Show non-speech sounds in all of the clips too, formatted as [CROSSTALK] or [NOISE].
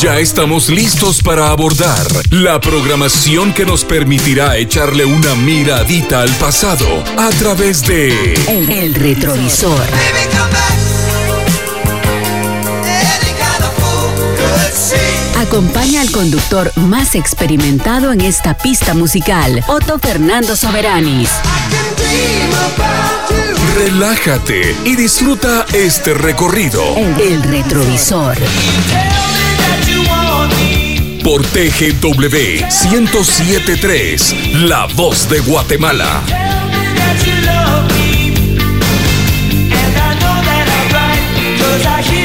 Ya estamos listos para abordar la programación que nos permitirá echarle una miradita al pasado a través de El, retrovisor. Acompaña al conductor más experimentado en esta pista musical, Otto Fernando Soberanis. Relájate y disfruta este recorrido. El, retrovisor. Por TGW 1073, La Voz de Guatemala. I hear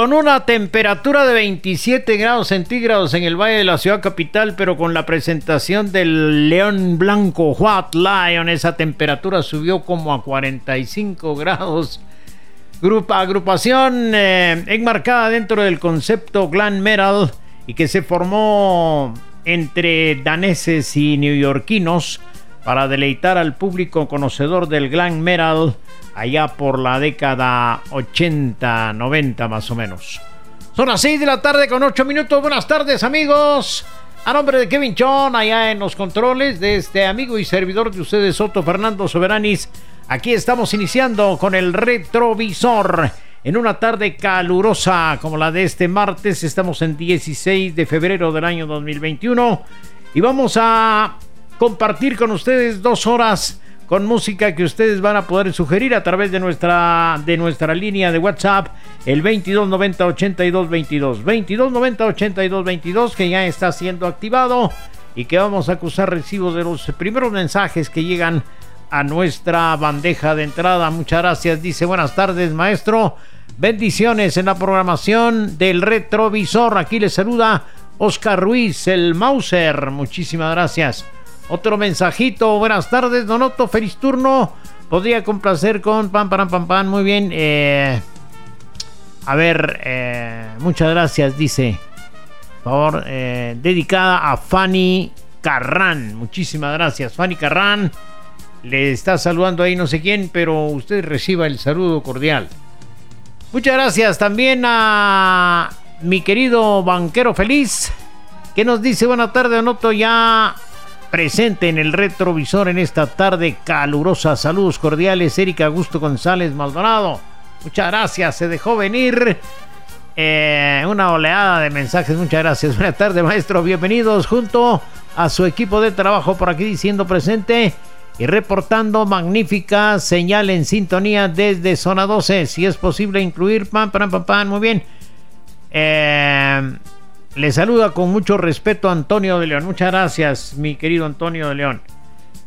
con una temperatura de 27 grados centígrados en el Valle de la Ciudad Capital, pero con la presentación del León Blanco White Lion, esa temperatura subió como a 45 grados. Grupa, agrupación eh, enmarcada dentro del concepto glam metal y que se formó entre daneses y neoyorquinos para deleitar al público conocedor del glam metal allá por la década 80, 90 más o menos. Son las 6 de la tarde con 8 minutos. Buenas tardes amigos. A nombre de Kevin Chon, allá en los controles de este amigo y servidor de ustedes, Soto Fernando Soberanis, aquí estamos iniciando con el retrovisor. En una tarde calurosa como la de este martes, estamos en 16 de febrero del año 2021 y vamos a compartir con ustedes dos horas con música que ustedes van a poder sugerir a través de nuestra, de nuestra línea de WhatsApp, el 2290 82 22. 2290 82 22, que ya está siendo activado y que vamos a acusar recibo de los primeros mensajes que llegan a nuestra bandeja de entrada. Muchas gracias. Dice buenas tardes, maestro. Bendiciones en la programación del retrovisor. Aquí le saluda Oscar Ruiz, el Mauser. Muchísimas gracias. Otro mensajito. Buenas tardes, Donoto. Feliz turno. Podría complacer con pam, pam, pam, pam. Muy bien. Eh, a ver, eh, muchas gracias, dice. Por favor, eh, dedicada a Fanny Carran. Muchísimas gracias, Fanny Carran. Le está saludando ahí no sé quién, pero usted reciba el saludo cordial. Muchas gracias también a mi querido banquero feliz, que nos dice buena tarde, Donoto. Ya presente en el retrovisor en esta tarde calurosa. Saludos cordiales, Erika Augusto González Maldonado. Muchas gracias, se dejó venir eh, una oleada de mensajes. Muchas gracias. [LAUGHS] Buenas tardes, maestro. Bienvenidos junto a su equipo de trabajo por aquí diciendo presente y reportando magnífica señal en sintonía desde zona 12. Si es posible incluir pan, pan, pan, pan. Muy bien. Eh, le saluda con mucho respeto Antonio de León. Muchas gracias, mi querido Antonio de León.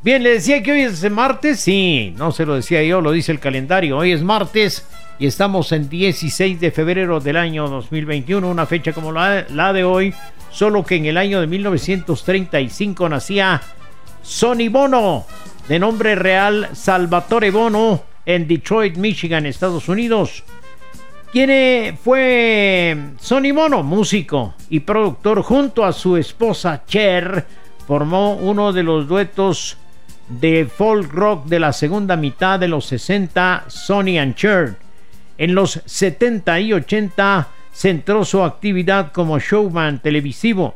Bien, le decía que hoy es martes. Sí, no se lo decía yo, lo dice el calendario. Hoy es martes y estamos en 16 de febrero del año 2021, una fecha como la, la de hoy, solo que en el año de 1935 nacía Sonny Bono, de nombre real Salvatore Bono, en Detroit, Michigan, Estados Unidos. Quien fue Sonny Mono, músico y productor, junto a su esposa Cher, formó uno de los duetos de folk rock de la segunda mitad de los 60, Sonny and Cher. En los 70 y 80 centró su actividad como showman televisivo.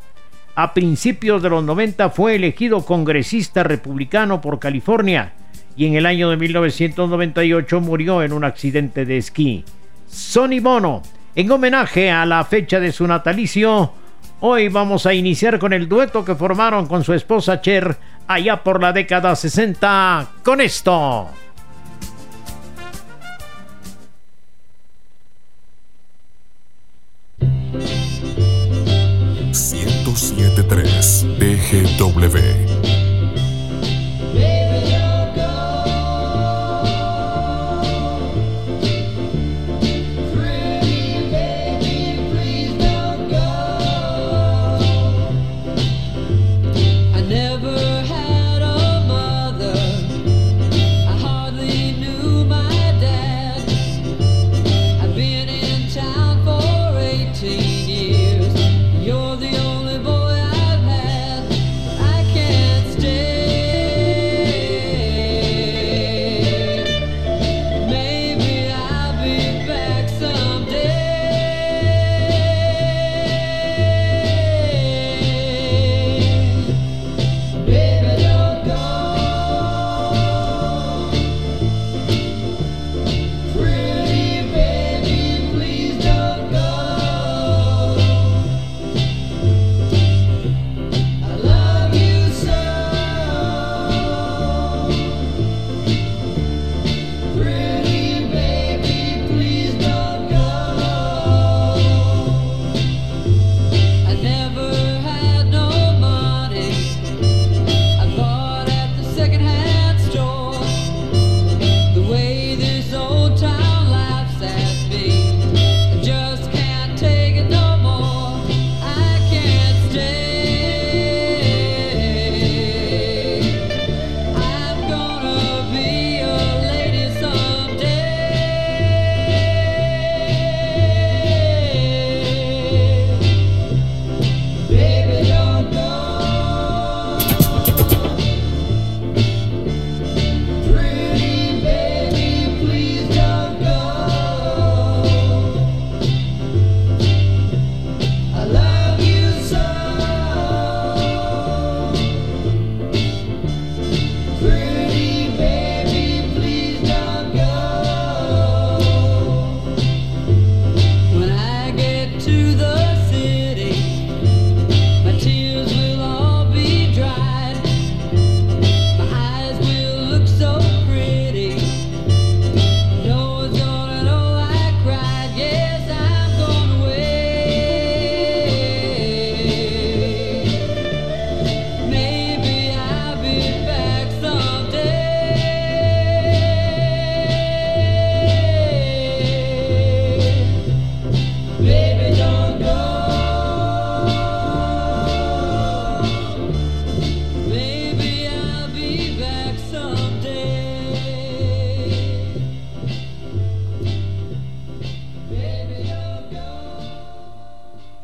A principios de los 90 fue elegido congresista republicano por California y en el año de 1998 murió en un accidente de esquí. Sonny Bono. En homenaje a la fecha de su natalicio, hoy vamos a iniciar con el dueto que formaron con su esposa Cher allá por la década 60 con esto. ...107.3 BGW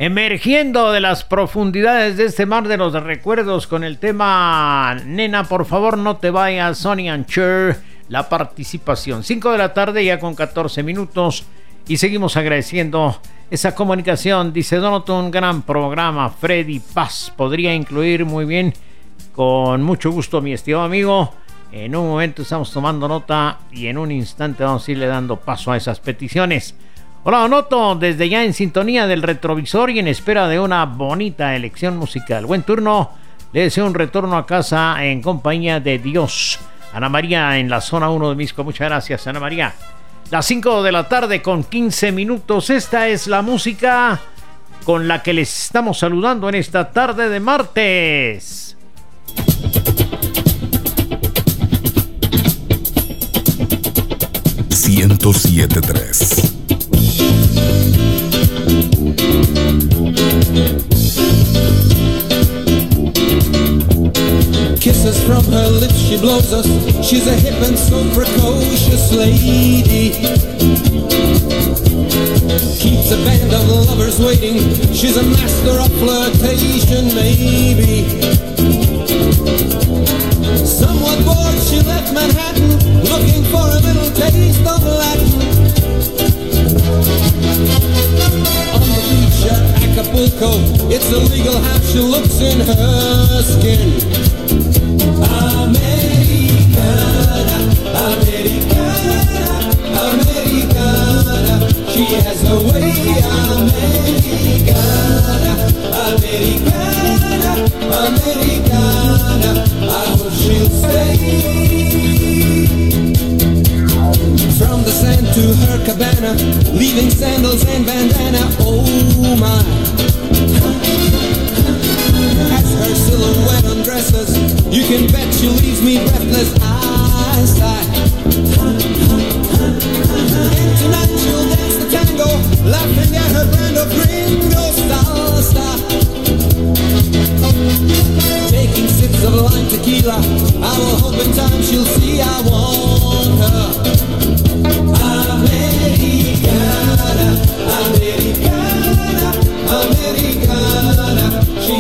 emergiendo de las profundidades de este mar de los recuerdos con el tema Nena, por favor no te vayas, Sonny and Cher, la participación. 5 de la tarde ya con 14 minutos y seguimos agradeciendo esa comunicación. Dice Donoton, un gran programa, Freddy Paz. Podría incluir muy bien, con mucho gusto, mi estimado amigo. En un momento estamos tomando nota y en un instante vamos a irle dando paso a esas peticiones. Hola, Noto, desde ya en sintonía del retrovisor y en espera de una bonita elección musical. Buen turno, le deseo un retorno a casa en compañía de Dios. Ana María en la zona 1 de Misco, muchas gracias, Ana María. Las 5 de la tarde con 15 minutos, esta es la música con la que les estamos saludando en esta tarde de martes. 1073 Kisses from her lips, she blows us. She's a hip and so precocious lady. Keeps a band of lovers waiting. She's a master of flirtation, maybe. Somewhat bored, she left Manhattan, looking for a little taste of Latin. Acapulco, it's illegal how she looks in her skin. Americana, Americana, Americana, she has a way. Americana, Americana, Americana, I hope she'll stay. From the sand to her cabana, leaving sandals and bandana. Oh my. As her silhouette undresses, you can bet she leaves me breathless. I sigh. And tonight she'll dance the tango, laughing at her brand of gringo salsa. Taking sips of lime tequila, I will hope in time she'll see I want her. Americana, Americana,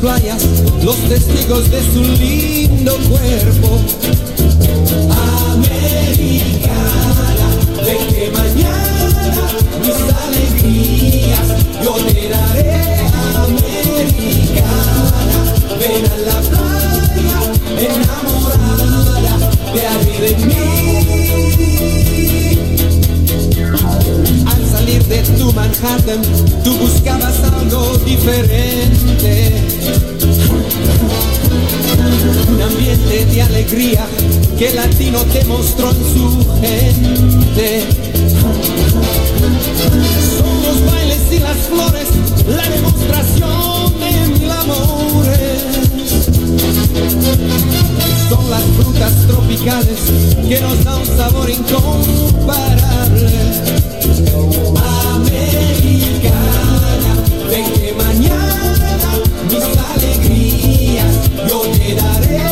playas los testigos de su lindo cuerpo. Americana, de que mañana mis alegrías yo te daré. Americana, ven a la playa, enamorada, te haré de mí. Al salir de tu Manhattan, tú buscabas algo diferente. Un ambiente de alegría que el latino te mostró en su gente. Son los bailes y las flores, la demostración de mil amores. Son las frutas tropicales que nos dan un sabor incomparable. Americana, ven que mañana mis alegrías yo te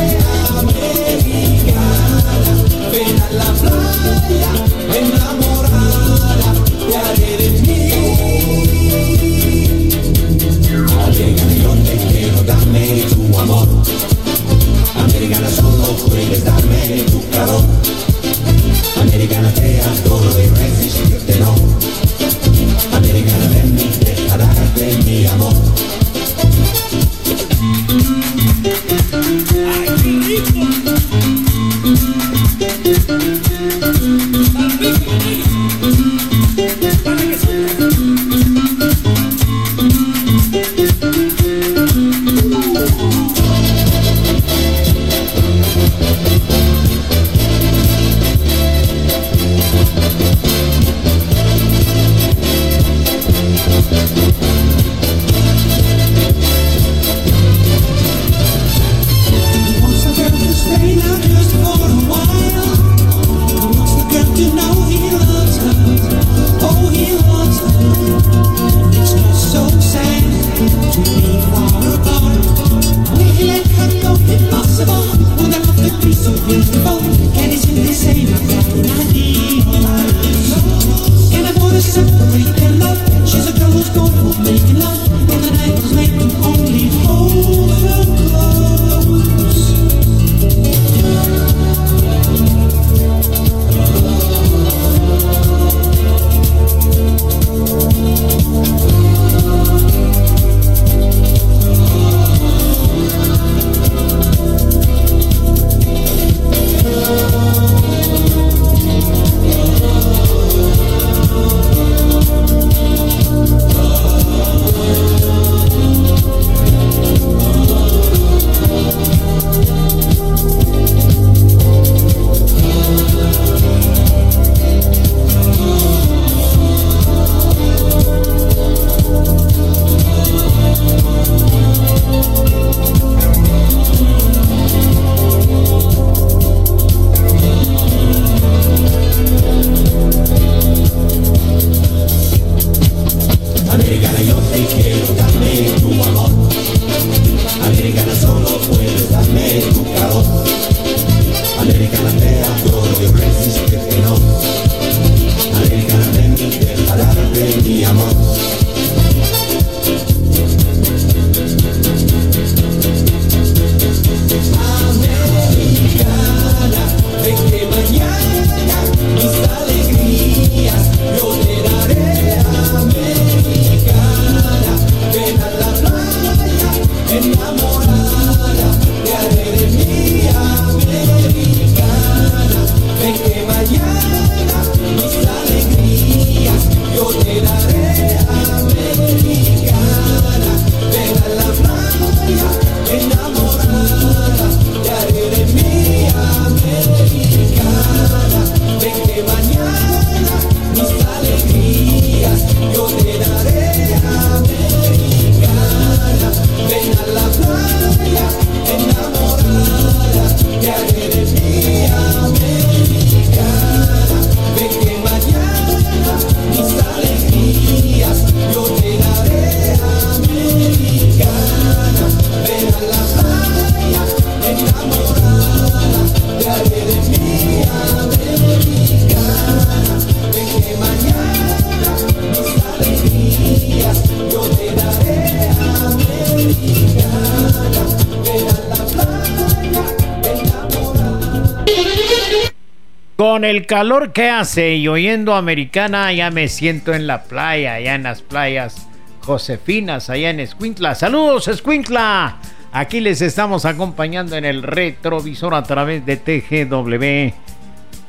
calor que hace y oyendo americana, ya me siento en la playa, allá en las playas Josefinas, allá en Escuintla. ¡Saludos, Escuintla! Aquí les estamos acompañando en el retrovisor a través de TGW.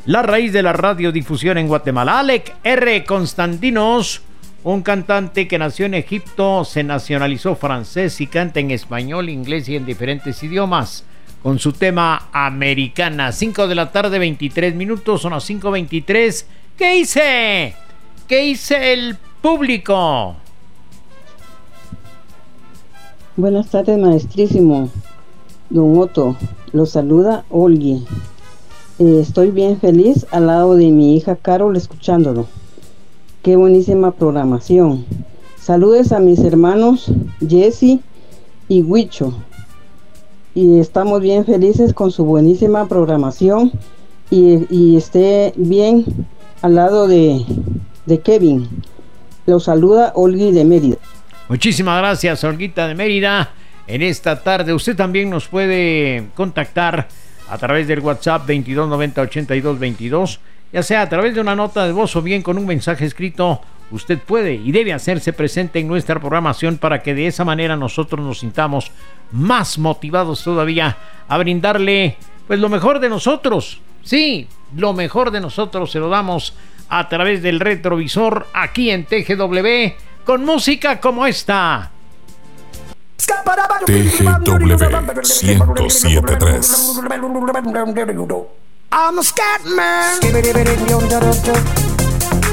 La raíz de la radiodifusión en Guatemala. Alec R. Constantinos, un cantante que nació en Egipto, se nacionalizó francés y canta en español, inglés y en diferentes idiomas con su tema Americana. 5 de la tarde, 23 minutos, son las 5.23. ¿Qué hice? ¿Qué hice el público? Buenas tardes, maestrísimo. Don Otto, lo saluda Olgi. Eh, estoy bien feliz al lado de mi hija Carol escuchándolo. Qué buenísima programación. Saludes a mis hermanos Jesse y Huicho y estamos bien felices con su buenísima programación y, esté bien al lado de, de Kevin. Lo saluda Olgi de Mérida. Muchísimas gracias, Olguita de Mérida. En esta tarde usted también nos puede contactar a través del WhatsApp 2290 8222, ya sea a través de una nota de voz o bien con un mensaje escrito usted puede y debe hacerse presente en nuestra programación para que de esa manera nosotros nos sintamos más motivados todavía a brindarle pues lo mejor de nosotros. Sí, lo mejor de nosotros se lo damos a través del retrovisor aquí en TGW con música como esta. TGW 1073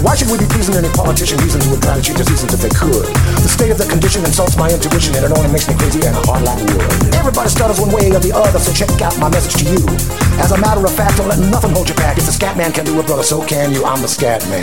Why should we be pleasing any politician reasons would try to cheat the seasons if they could? The state of the condition insults my intuition and it only makes me crazy and hard like wood. Everybody stutters one way or the other, so check out my message to you. As a matter of fact, don't let nothing hold you back. If the scat man can do it, brother, so can you. I'm the scat man.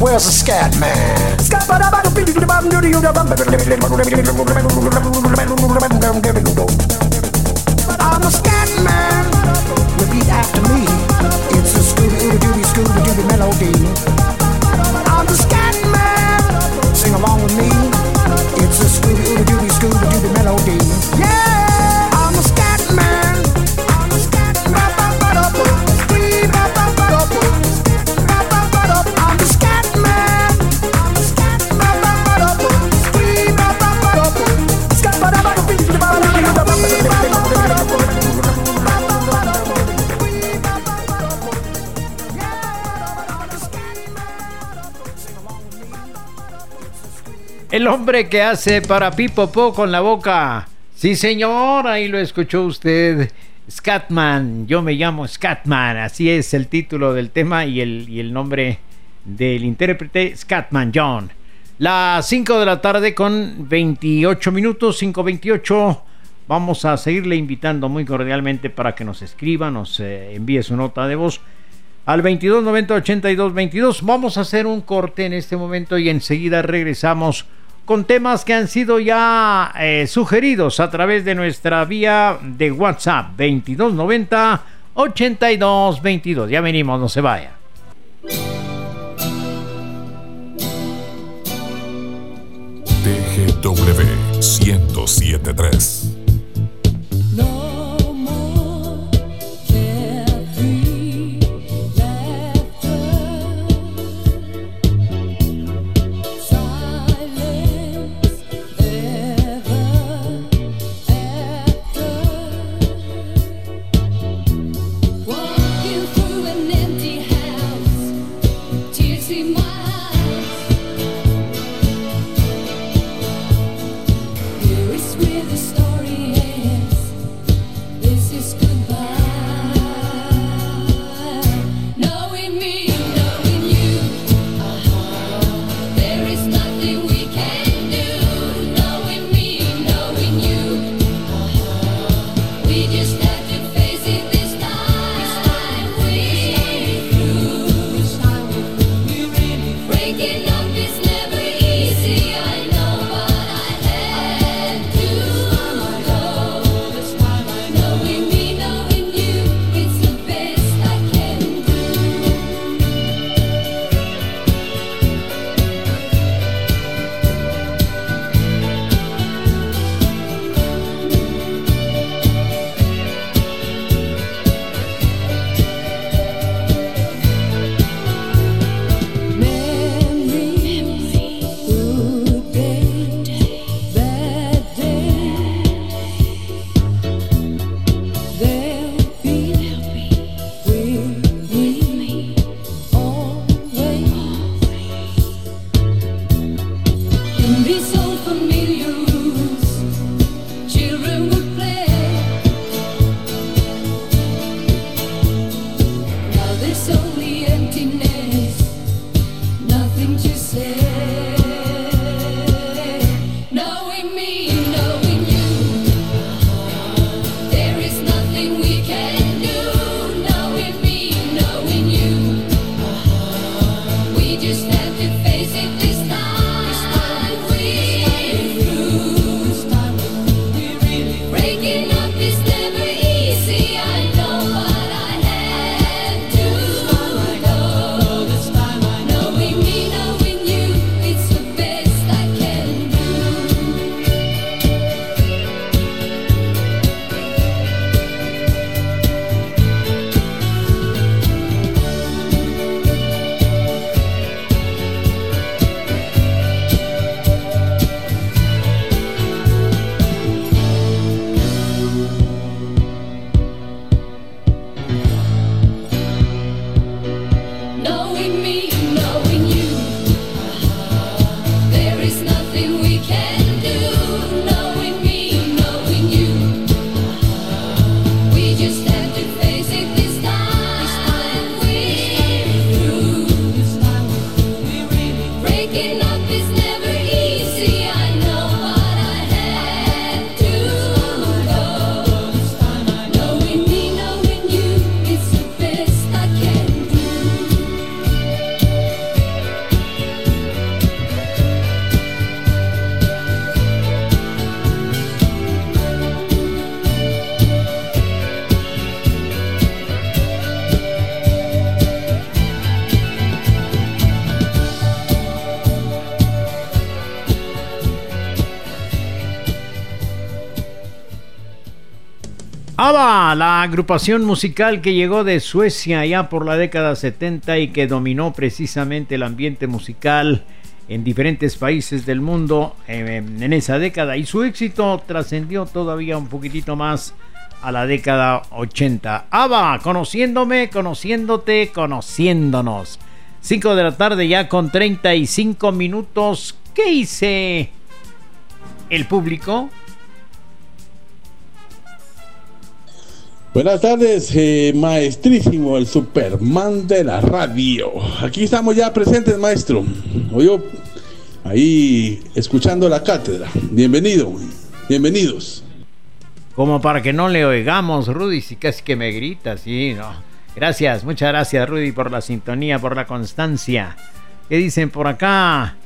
Where's the scat man? I'm to scat man. Repeat after me. Scooby Dooby Scooby Dooby melody. I'm the scat man. El hombre que hace para Pipopo con la boca. Sí, señor, ahí lo escuchó usted. Scatman, yo me llamo Scatman, así es el título del tema y el, y el nombre del intérprete, Scatman John. Las 5 de la tarde con 28 minutos, 5.28. Vamos a seguirle invitando muy cordialmente para que nos escriba, nos eh, envíe su nota de voz al 22 90 82 22. Vamos a hacer un corte en este momento y enseguida regresamos con temas que han sido ya eh, sugeridos a través de nuestra vía de WhatsApp 22 90 82 22. Ya venimos, no se vaya. TGW 1073. Agrupación musical que llegó de Suecia ya por la década 70 y que dominó precisamente el ambiente musical en diferentes países del mundo eh, en esa década y su éxito trascendió todavía un poquitito más a la década 80. ABBA, conociéndome, conociéndote, conociéndonos. 5 de la tarde ya con 35 minutos. ¿Qué hice? El público Buenas tardes, eh, maestrísimo, el Superman de la radio. Aquí estamos ya presentes, maestro. Oye, ahí escuchando la cátedra. Bienvenido, bienvenidos. Como para que no le oigamos, Rudy, si casi que me grita, sí, no. Gracias, muchas gracias, Rudy, por la sintonía, por la constancia. ¿Qué dicen por acá?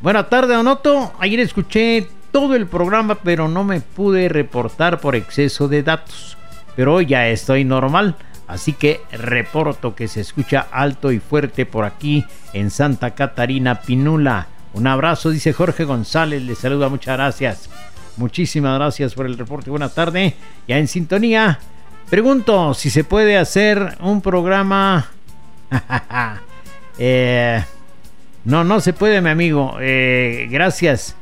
Buenas tardes, Onoto. Ayer escuché todo el programa, pero no me pude reportar por exceso de datos. Pero ya estoy normal, así que reporto que se escucha alto y fuerte por aquí en Santa Catarina Pinula. Un abrazo, dice Jorge González, le saluda, muchas gracias. Muchísimas gracias por el reporte. Buenas tardes. Ya en sintonía. Pregunto si se puede hacer un programa. [LAUGHS] Eh, no, no se puede, mi amigo. Eh, gracias.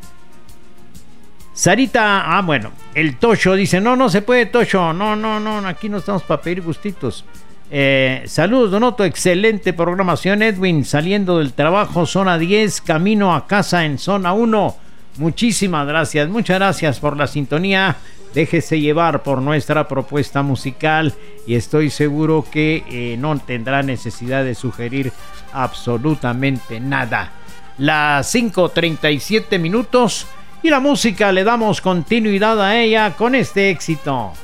Sarita, ah, bueno, el Tocho dice: No, no se puede, Tocho. No, no, no, aquí no estamos para pedir gustitos. Eh, saludos, Donoto. Excelente programación, Edwin. Saliendo del trabajo, zona 10, camino a casa en zona 1. Muchísimas gracias, muchas gracias por la sintonía. Déjese llevar por nuestra propuesta musical y estoy seguro que eh, no tendrá necesidad de sugerir absolutamente nada. Las 5.37 minutos y la música le damos continuidad a ella con este éxito.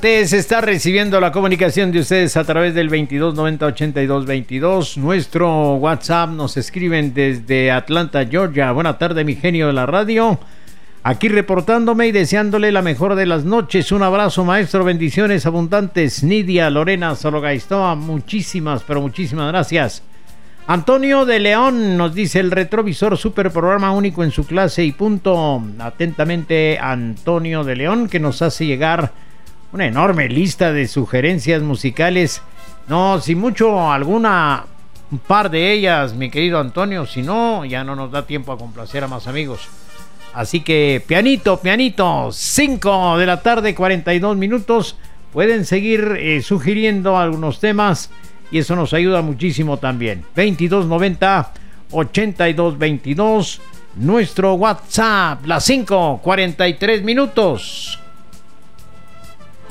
Motivantes está recibiendo la comunicación de ustedes a través del 2290 82 22. Nuestro WhatsApp nos escriben desde Atlanta, Georgia. Buena tarde, mi genio de la radio. Aquí reportándome y deseándole la mejor de las noches. Un abrazo, maestro. Bendiciones abundantes. Nidia, Lorena, Sologaistoa. Muchísimas, pero muchísimas gracias. Antonio de León nos dice el retrovisor super programa único en su clase y punto. Atentamente Antonio de León que nos hace llegar una enorme lista de sugerencias musicales. No, si mucho alguna un par de ellas, mi querido Antonio, si no ya no nos da tiempo a complacer a más amigos. Así que pianito, pianito, 5 de la tarde, 42 minutos. Pueden seguir eh, sugiriendo algunos temas y eso nos ayuda muchísimo también. 2290 8222 nuestro WhatsApp, las 5 43 minutos.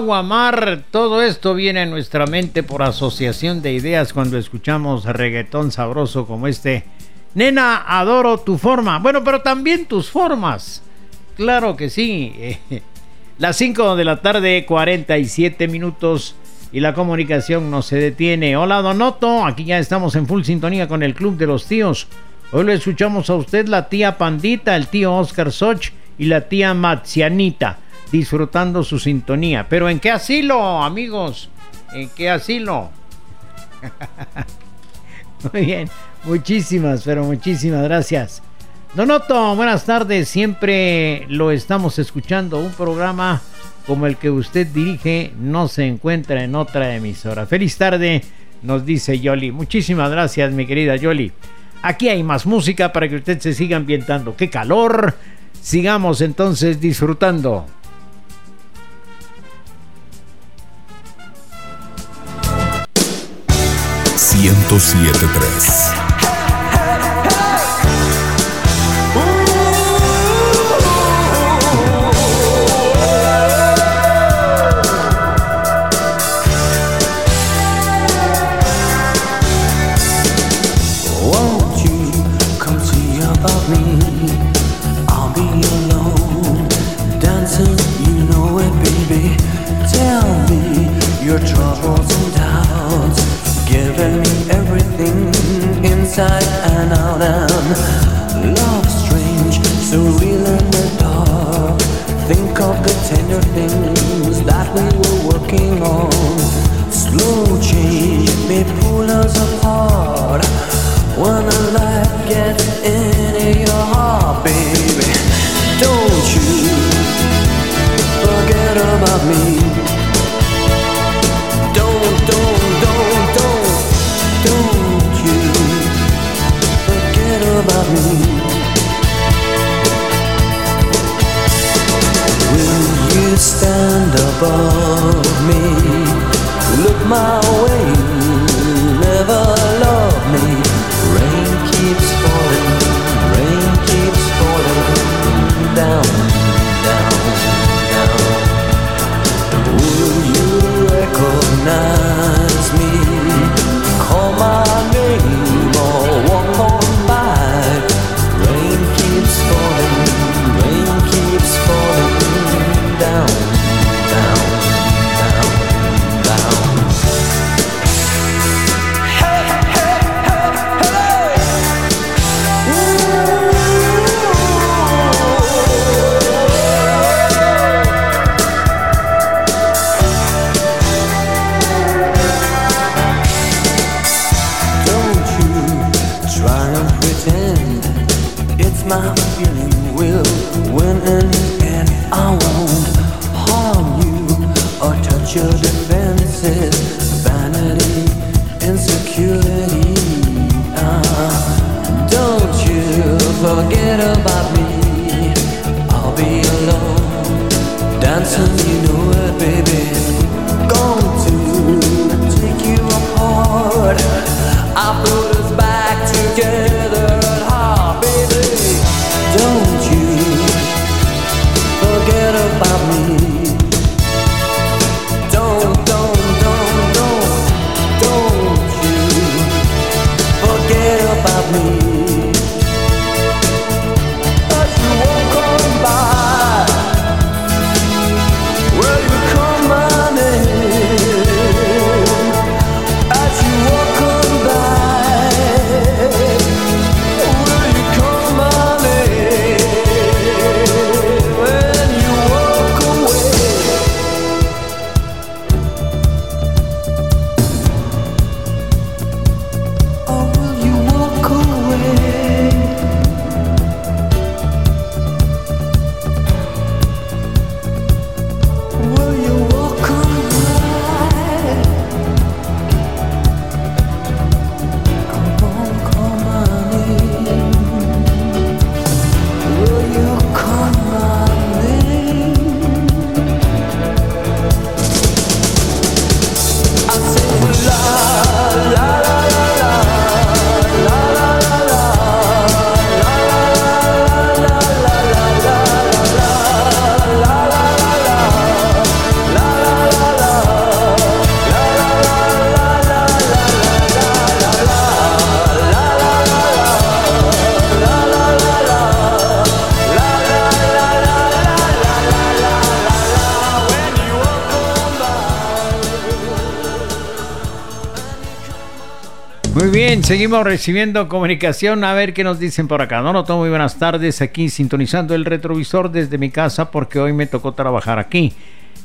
agua, mar, todo esto viene a nuestra mente por asociación de ideas cuando escuchamos reggaetón sabroso como este. Nena, adoro tu forma. Bueno, pero también tus formas. Claro que sí. [LAUGHS] Las 5 de la tarde, 47 minutos. Y la comunicación no se detiene. Hola, Donoto. Aquí ya estamos en full sintonía con el Club de los Tíos. Hoy lo escuchamos a usted, la tía Pandita, el tío Oscar Soch y la tía Matsianita, disfrutando su sintonía. Pero ¿en qué asilo, amigos? ¿En qué asilo? [LAUGHS] Muy bien, muchísimas, pero muchísimas gracias. Donoto, buenas tardes. Siempre lo estamos escuchando. Un programa como el que usted dirige no se encuentra en otra emisora. Feliz tarde, nos dice Yoli. Muchísimas gracias, mi querida Yoli. Aquí hay más música para que usted se siga ambientando. ¡Qué calor! Sigamos entonces disfrutando. 1073. Above me? Look my children fences. Seguimos recibiendo comunicación. A ver qué nos dicen por acá. No, no, todo muy buenas tardes. Aquí sintonizando el retrovisor desde mi casa porque hoy me tocó trabajar aquí.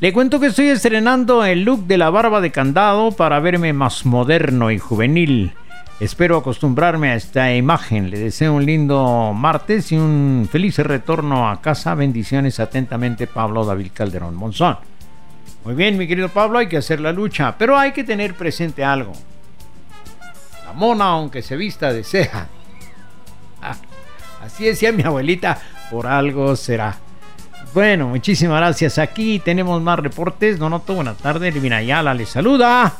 Le cuento que estoy estrenando el look de la barba de candado para verme más moderno y juvenil. Espero acostumbrarme a esta imagen. Le deseo un lindo martes y un feliz retorno a casa. Bendiciones atentamente, Pablo David Calderón Monzón. Muy bien, mi querido Pablo, hay que hacer la lucha, pero hay que tener presente algo. Mona, aunque se vista de ceja. Ah, así decía mi abuelita, por algo será. Bueno, muchísimas gracias. Aquí tenemos más reportes. Donoto, buenas tardes. Elvina Ayala les saluda.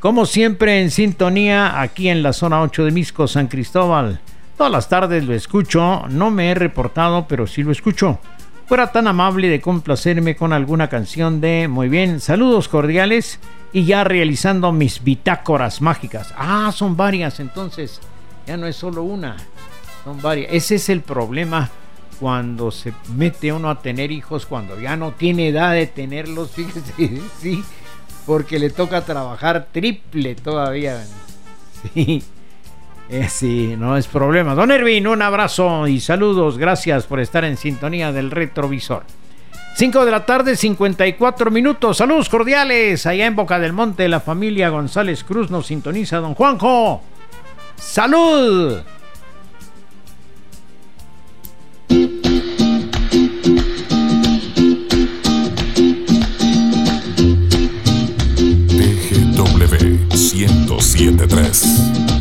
Como siempre, en sintonía, aquí en la zona 8 de Misco, San Cristóbal. Todas las tardes lo escucho. No me he reportado, pero sí lo escucho. Fuera tan amable de complacerme con alguna canción de. Muy bien, saludos cordiales. Y ya realizando mis bitácoras mágicas. Ah, son varias, entonces. Ya no es solo una. Son varias. Ese es el problema cuando se mete uno a tener hijos, cuando ya no tiene edad de tenerlos, [LAUGHS] fíjese, sí, porque le toca trabajar triple todavía. [LAUGHS] Sí, eh, sí, no es problema. Don Ervin, un abrazo y saludos, gracias por estar en sintonía del retrovisor. 5 de la tarde, 54 minutos. Saludos cordiales. Allá en Boca del Monte, la familia González Cruz nos sintoniza, don Juanjo. ¡Salud! TGW 1073.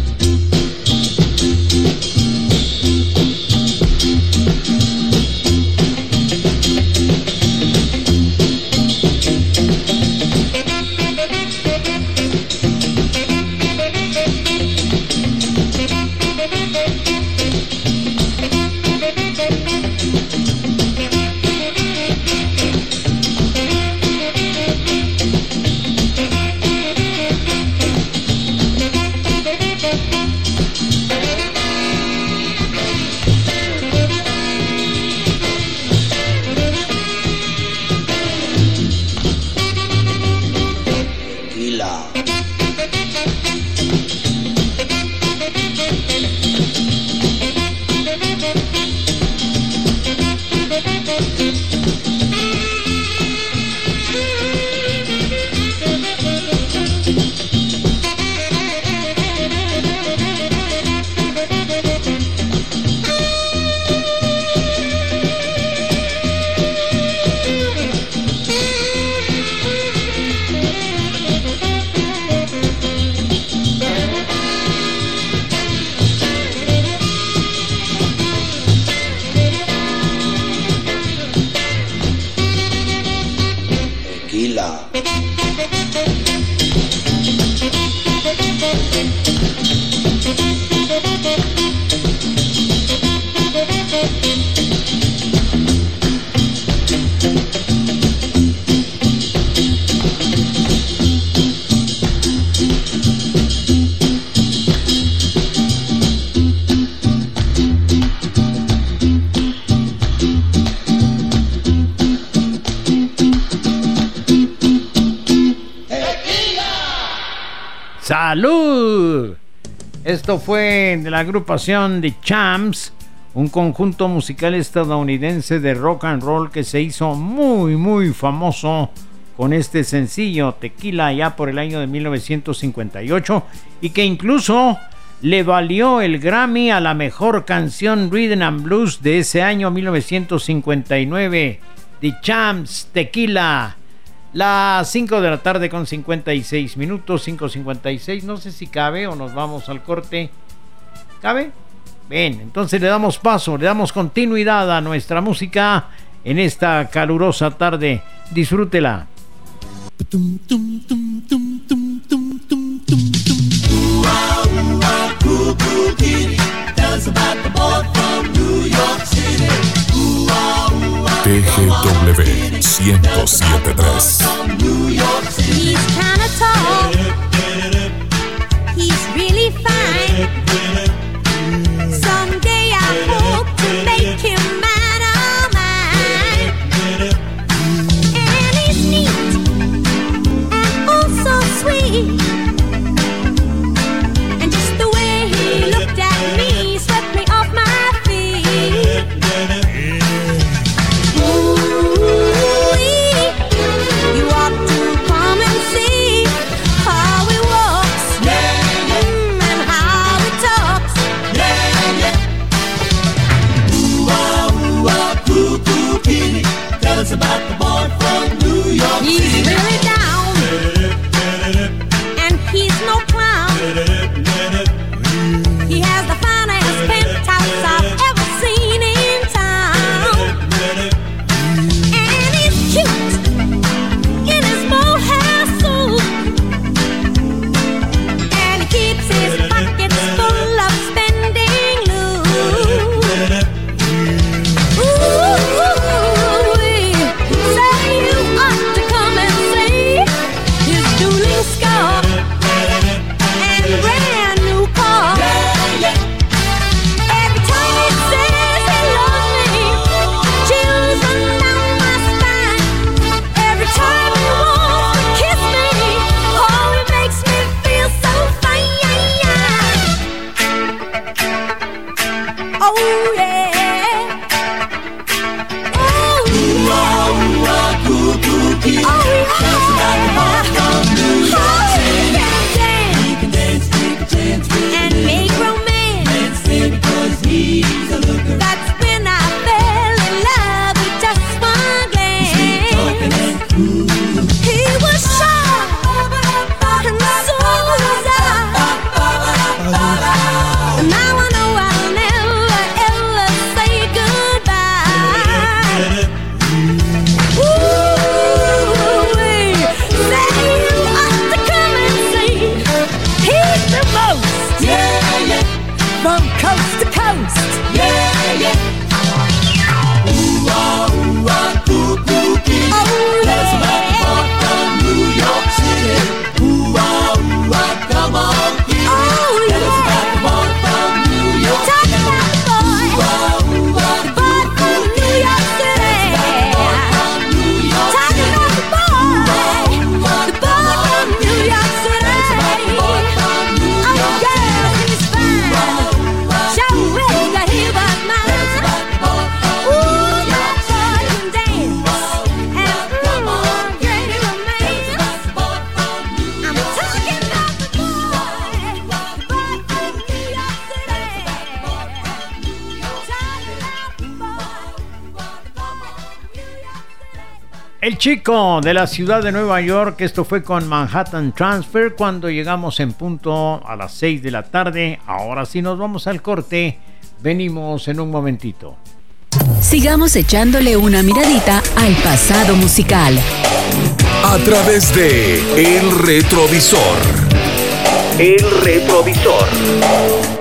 Fue de la agrupación The Champs, un conjunto musical estadounidense de rock and roll que se hizo muy, muy famoso con este sencillo Tequila ya por el año de 1958 y que incluso le valió el Grammy a la mejor canción Rhythm and Blues de ese año 1959. The Champs Tequila. Las 5 de la tarde con 56 minutos, 5.56. No sé si cabe o nos vamos al corte. ¿Cabe? Bien, entonces le damos paso, le damos continuidad a nuestra música en esta calurosa tarde. Disfrútela. TGW 1073. He's kinda tall. He's really TGW 1073. chico de la ciudad de Nueva York, esto fue con Manhattan Transfer cuando llegamos en punto a las 6 de la tarde. Ahora sí nos vamos al corte, venimos en un momentito. Sigamos echándole una miradita al pasado musical. A través de El Retrovisor. El Retrovisor.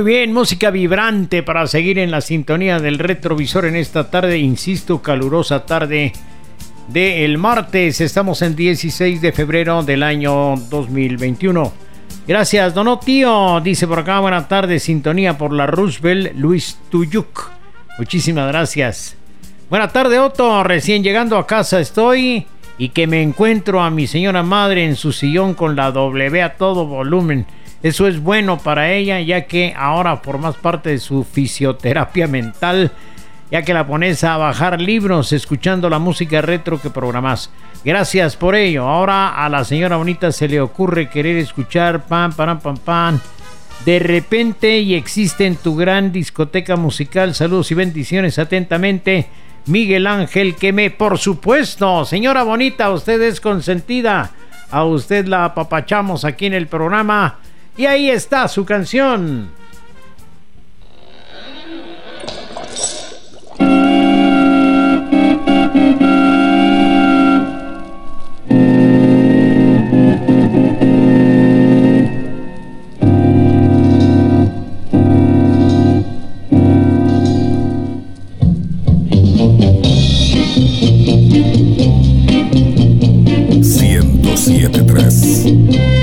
Muy bien, música vibrante para seguir en la sintonía del retrovisor en esta tarde, insisto, calurosa tarde del martes. Estamos en 16 de febrero del año 2021. Gracias, Donotío. Dice por acá, buenas tardes, sintonía por la Roosevelt, Luis Tuyuk. Muchísimas gracias. Buenas tardes, Otto. Recién llegando a casa estoy y que me encuentro a mi señora madre en su sillón con la W a todo volumen. Eso es bueno para ella ya que ahora formas parte de su fisioterapia mental ya que la pones a bajar libros escuchando la música retro que programás. Gracias por ello. Ahora a la señora bonita se le ocurre querer escuchar pam, pam, pam, pam. De repente y existe en tu gran discoteca musical. Saludos y bendiciones atentamente. Miguel Ángel que me, por supuesto, señora bonita, usted es consentida. A usted la apapachamos aquí en el programa. Y ahí está su canción. Ciento siete tres.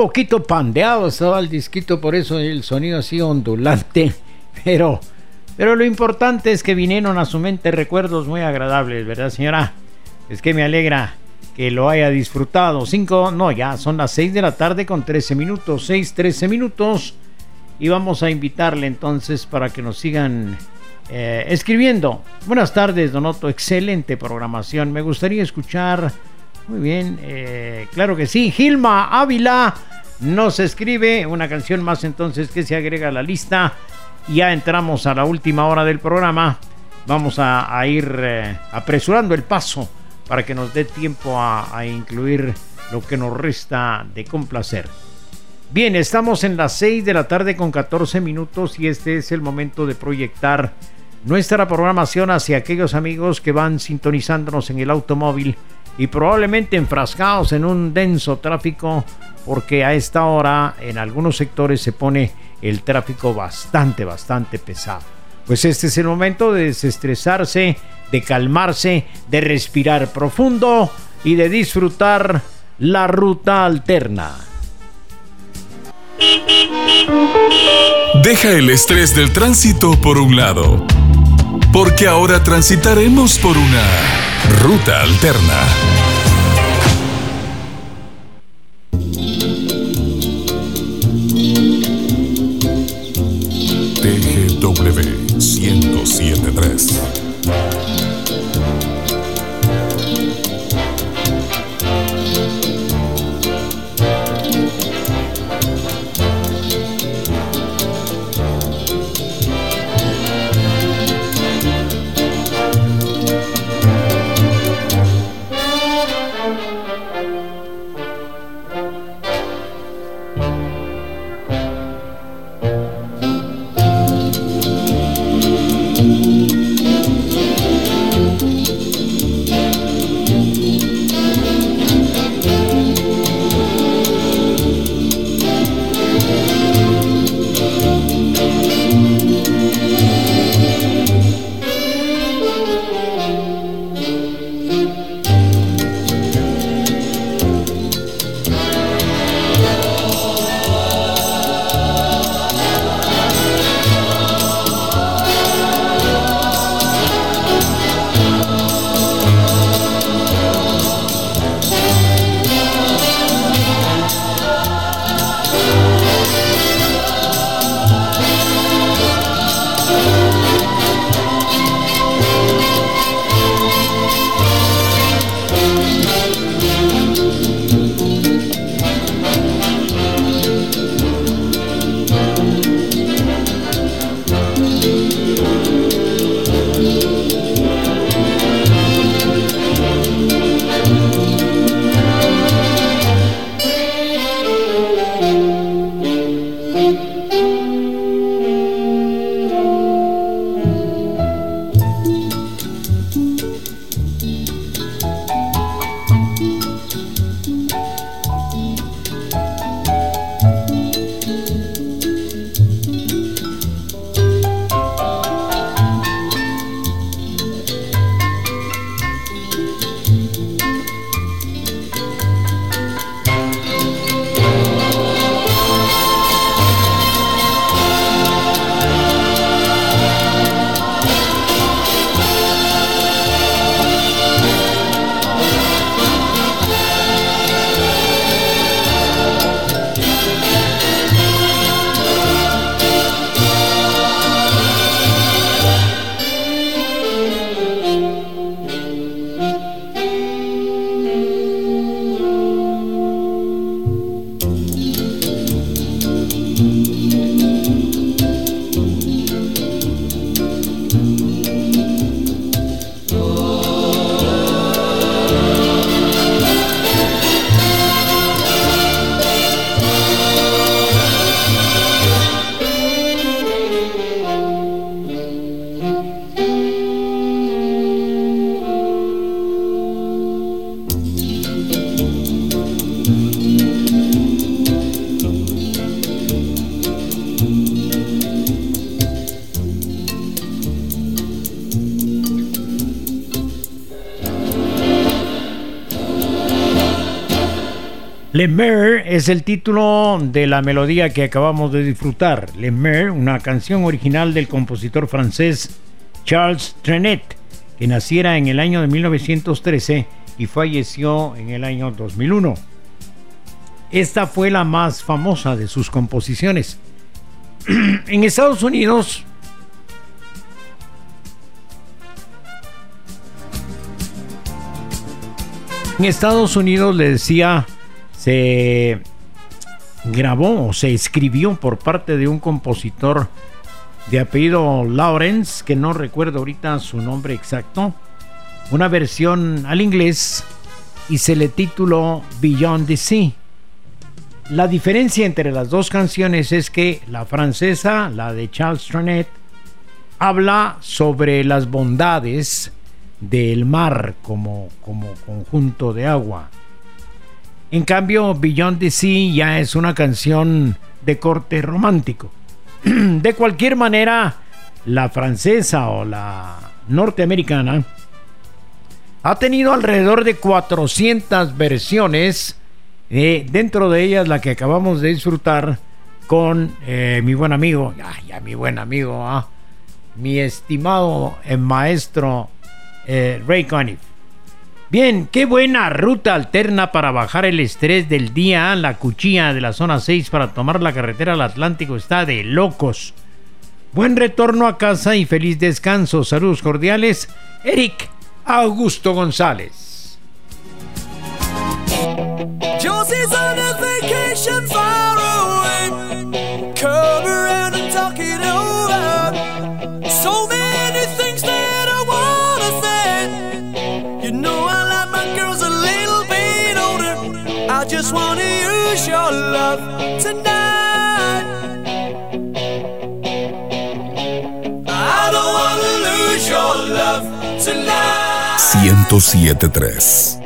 Poquito pandeado estaba el disquito, por eso el sonido así ondulante. [LAUGHS] Pero, pero lo importante es que vinieron a su mente recuerdos muy agradables, ¿verdad, señora? Es que me alegra que lo haya disfrutado. Cinco, no, ya son las 6 de la tarde con 13 minutos, 6, 13 minutos. Y vamos a invitarle entonces para que nos sigan eh, escribiendo. Buenas tardes, Donoto. Excelente programación. Me gustaría escuchar. Muy bien, eh, claro que sí. Gilma Ávila nos escribe una canción más entonces que se agrega a la lista. Ya entramos a la última hora del programa. Vamos a, ir eh, apresurando el paso para que nos dé tiempo a, a incluir lo que nos resta de complacer. Bien, estamos en las 6 de la tarde con 14 minutos y este es el momento de proyectar nuestra programación hacia aquellos amigos que van sintonizándonos en el automóvil y probablemente enfrascados en un denso tráfico porque a esta hora en algunos sectores se pone el tráfico bastante, bastante pesado. Pues este es el momento de desestresarse, de calmarse, de respirar profundo y de disfrutar la ruta alterna. Deja el estrés del tránsito por un lado, porque ahora transitaremos por una ruta alterna. TGW 1073. Es el título de la melodía que acabamos de disfrutar. Le Mer, una canción original del compositor francés Charles Trenet, que naciera en el año de 1913 y falleció en el año 2001. Esta fue la más famosa de sus composiciones. [CLEARS THROAT] en Estados Unidos, en Estados Unidos le decía se grabó o se escribió por parte de un compositor de apellido Lawrence, que no recuerdo ahorita su nombre exacto, una versión al inglés y se le tituló Beyond the Sea. La diferencia entre las dos canciones es que la francesa, la de Charles Trenet, habla sobre las bondades del mar como, como conjunto de agua. En cambio, Beyond the Sea ya es una canción de corte romántico. [CLEARS THROAT] de cualquier manera, la francesa o la norteamericana ha tenido alrededor de 400 versiones, eh, dentro de ellas la que acabamos de disfrutar con eh, mi buen amigo, mi buen amigo, ah, mi estimado eh, maestro eh, Ray Conniff. Bien, qué buena ruta alterna para bajar el estrés del día. La cuchilla de la zona 6 para tomar la carretera al Atlántico está de locos. Buen retorno a casa y feliz descanso. Saludos cordiales. Eric Augusto González. Love tonight. I don't wanna lose your love tonight. 1073.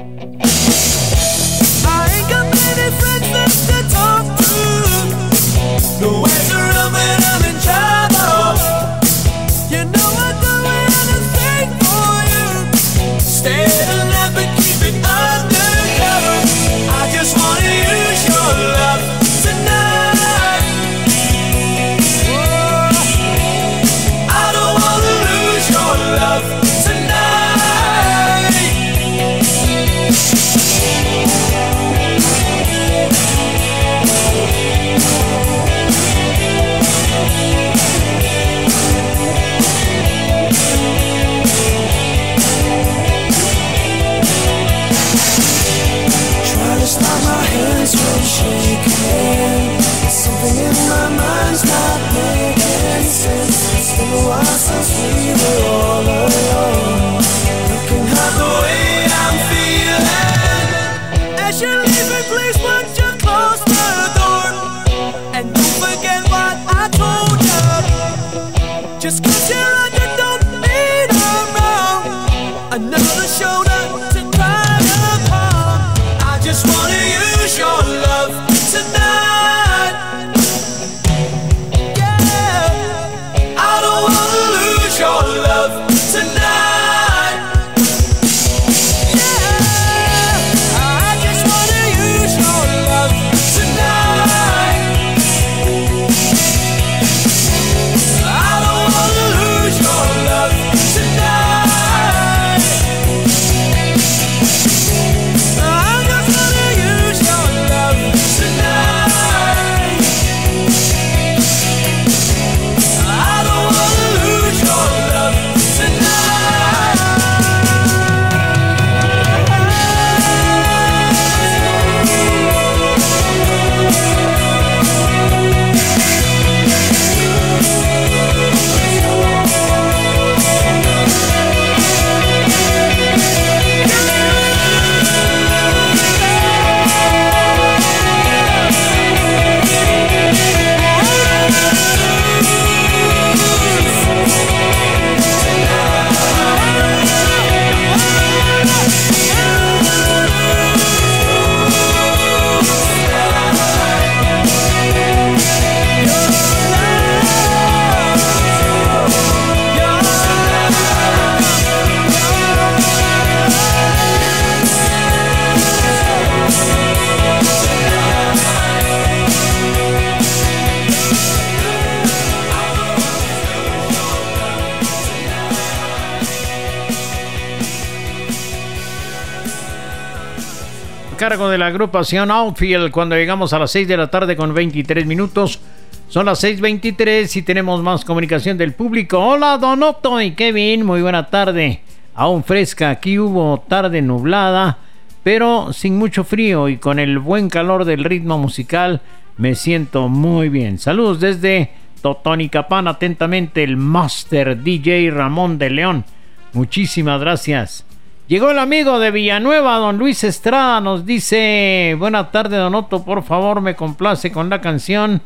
Cargo de la agrupación Outfield cuando llegamos a las 6 de la tarde con 23 minutos. Son las 6.23 y tenemos más comunicación del público. Hola Don Otto y Kevin, muy buena tarde. Aún fresca, aquí hubo tarde nublada, pero sin mucho frío y con el buen calor del ritmo musical me siento muy bien. Saludos desde Totonicapán, atentamente el Master DJ Ramón de León. Muchísimas gracias. Llegó el amigo de Villanueva, don Luis Estrada, nos dice, Buena tarde, Donotto, por favor, me complace con la canción.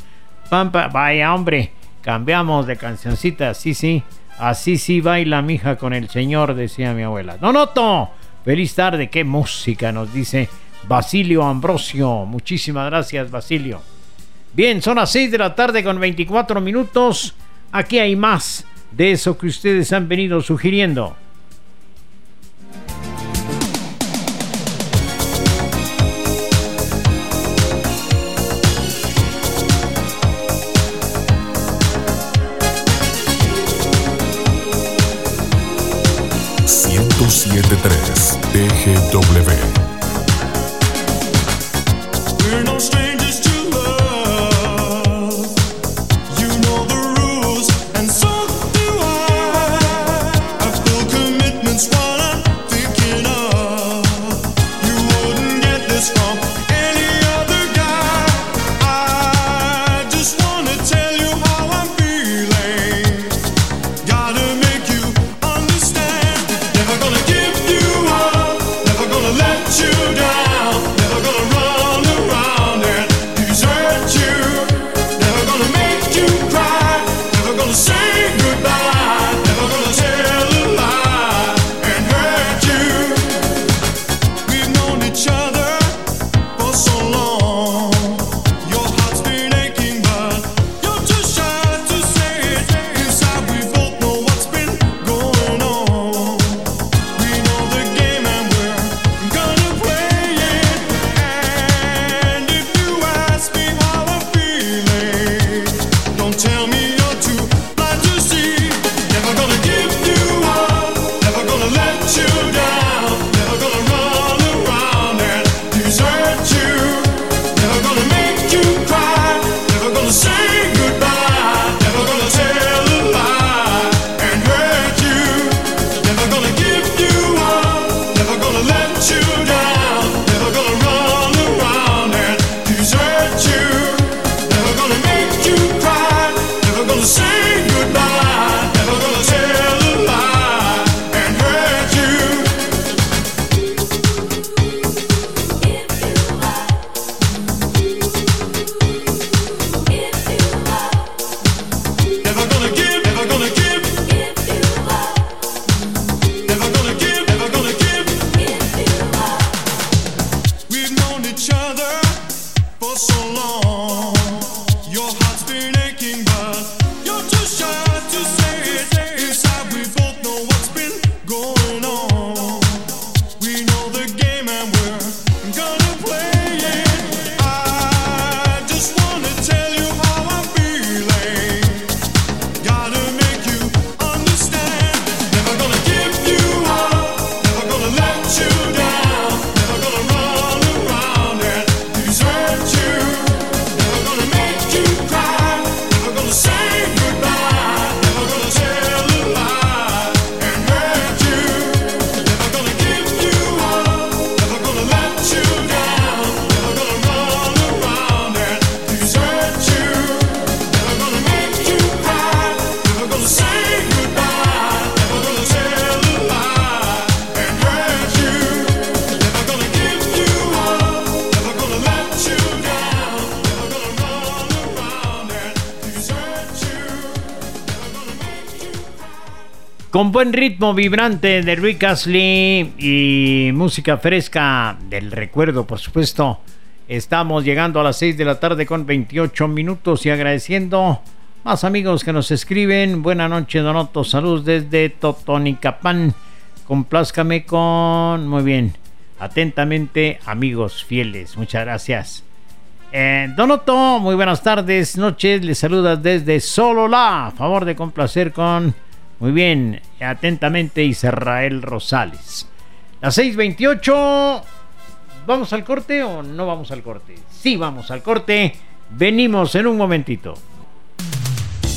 Pampa, vaya hombre, cambiamos de cancioncita, sí, sí, así sí baila mi hija con el señor, decía mi abuela. Donotto, feliz tarde, qué música, nos dice Basilio Ambrosio. Muchísimas gracias, Basilio. Bien, son las 6 de la tarde con 24 minutos. Aquí hay más de eso que ustedes han venido sugiriendo. ritmo vibrante de Rick Astley y música fresca del recuerdo, por supuesto. Estamos llegando a las 6 de la tarde con 28 minutos y agradeciendo más amigos que nos escriben. Buenas noches, Donoto. Saludos desde Totonicapán. Complázcame con. Muy bien. Atentamente, amigos fieles. Muchas gracias. Eh, Donoto, muy buenas tardes, noches. Les saludas desde Solola. Favor de complacer con muy bien, atentamente Israel Rosales. Las 6.28, ¿vamos al corte o no vamos al corte? Sí, vamos al corte, venimos en un momentito.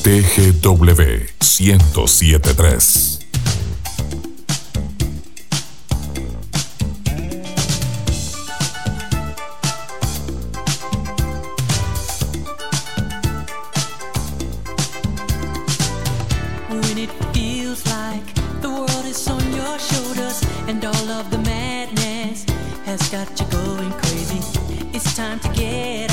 TGW 1073 has got you going crazy. It's time to get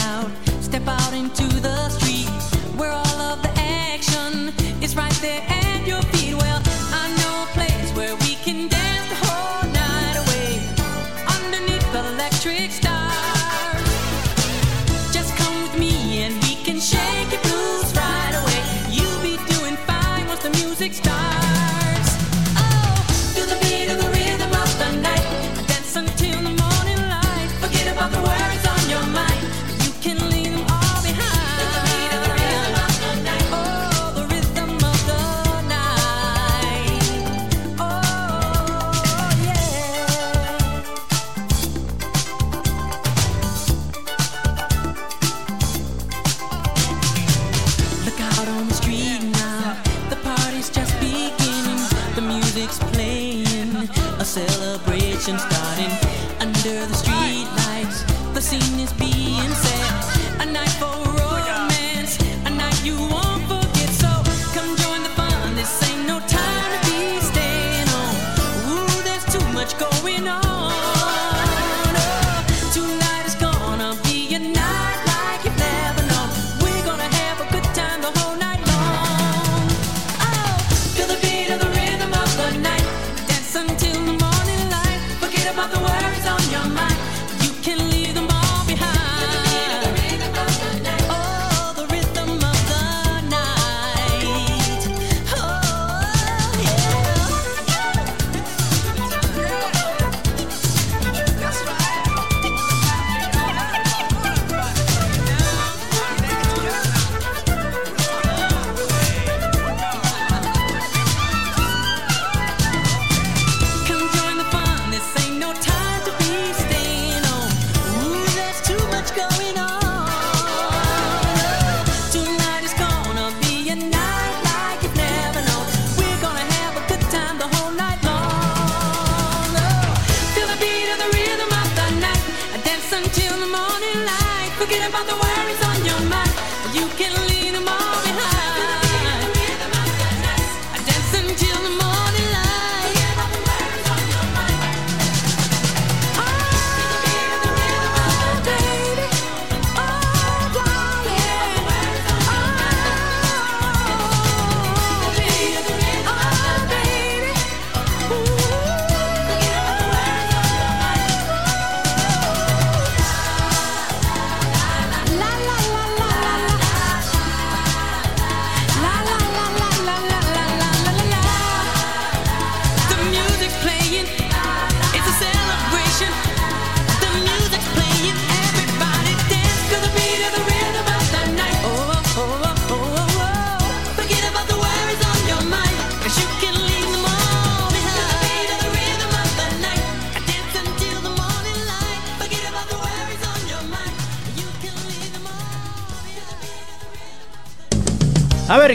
starting. Under the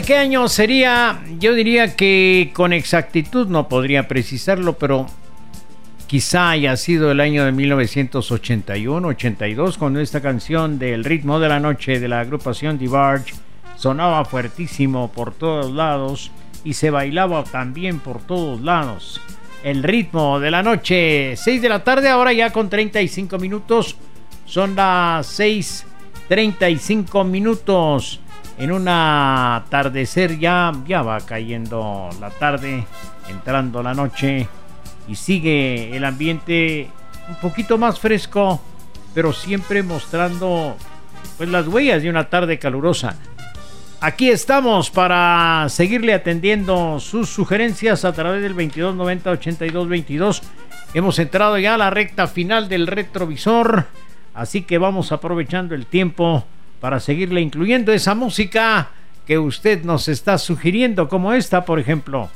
qué año sería? Yo diría que con exactitud no podría precisarlo, pero quizá haya sido el año de 1981-82 cuando esta canción del ritmo de la noche de la agrupación Divarge sonaba fuertísimo por todos lados y se bailaba también por todos lados. El ritmo de la noche, 6 de la tarde, ahora ya con 35 minutos. Son las 6:35 minutos en un atardecer ya, ya va cayendo la tarde, entrando la noche y sigue el ambiente un poquito más fresco, pero siempre mostrando pues las huellas de una tarde calurosa. Aquí estamos para seguirle atendiendo sus sugerencias a través del 2290 82 22. Hemos entrado ya a la recta final del retrovisor, así que vamos aprovechando el tiempo para seguirle incluyendo esa música que usted nos está sugiriendo, como esta, por ejemplo.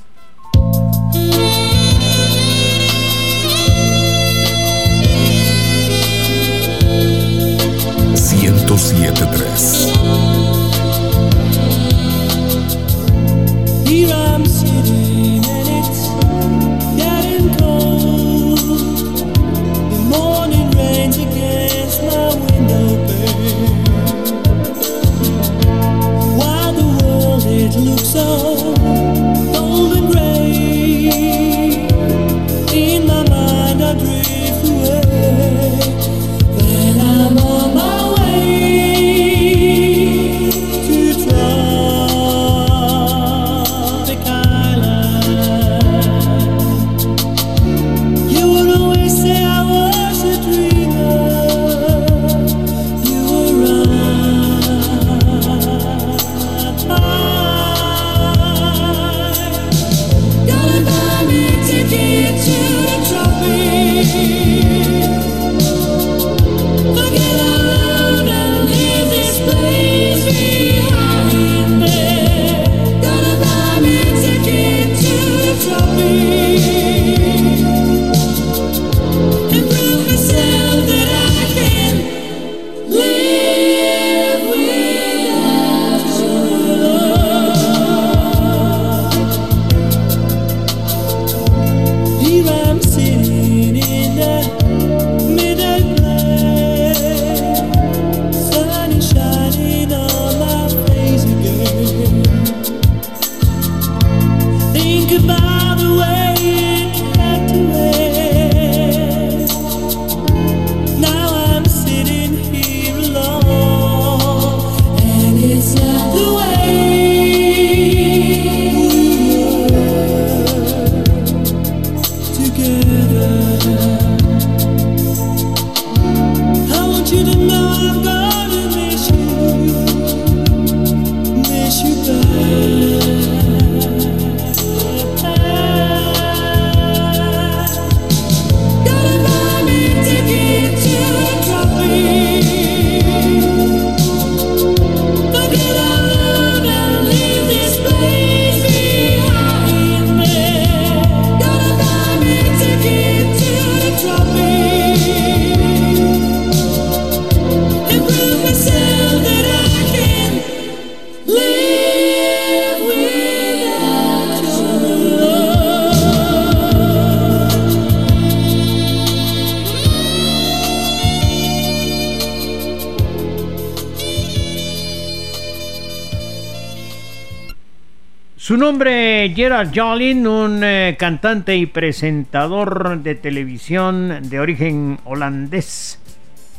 Nombre Gerard Jolin, un eh, cantante y presentador de televisión de origen holandés.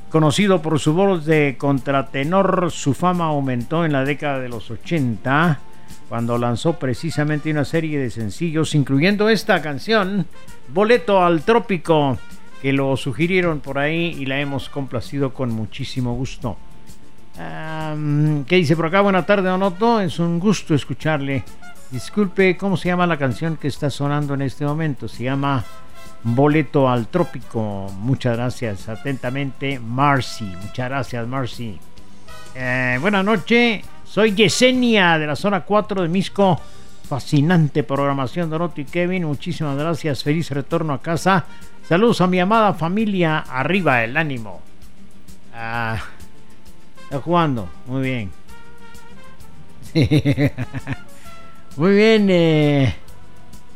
Conocido por su voz de contratenor, su fama aumentó en la década de los 80 cuando lanzó precisamente una serie de sencillos, incluyendo esta canción, Boleto al Trópico, que lo sugirieron por ahí y la hemos complacido con muchísimo gusto. ¿Qué dice por acá? Buena tarde, Don Otto. Es un gusto escucharle. Disculpe, ¿cómo se llama la canción que está sonando en este momento? Se llama Boleto al Trópico. Muchas gracias. Atentamente, Marcy. Muchas gracias, Marcy. Eh, buenas noches. Soy Yesenia de la zona 4 de Misco. Fascinante programación, Donoto y Kevin. Muchísimas gracias. Feliz retorno a casa. Saludos a mi amada familia. Arriba el ánimo. Ah, está jugando. Muy bien. [LAUGHS] Muy bien. eh,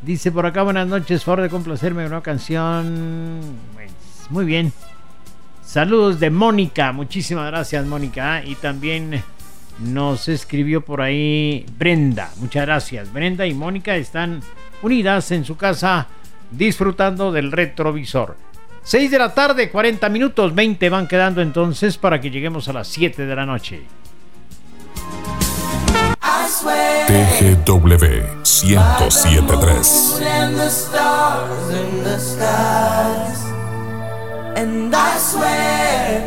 dice por acá, buenas noches. Favor de complacerme una canción. Pues, muy bien. Saludos de Mónica. Muchísimas gracias, Mónica. Y también nos escribió por ahí Brenda. Muchas gracias. Brenda y Mónica están unidas en su casa disfrutando del retrovisor. 6 de la tarde, 40 minutos, 20 van quedando entonces para que lleguemos a las 7 de la noche. TGW 1073. and the the I swear,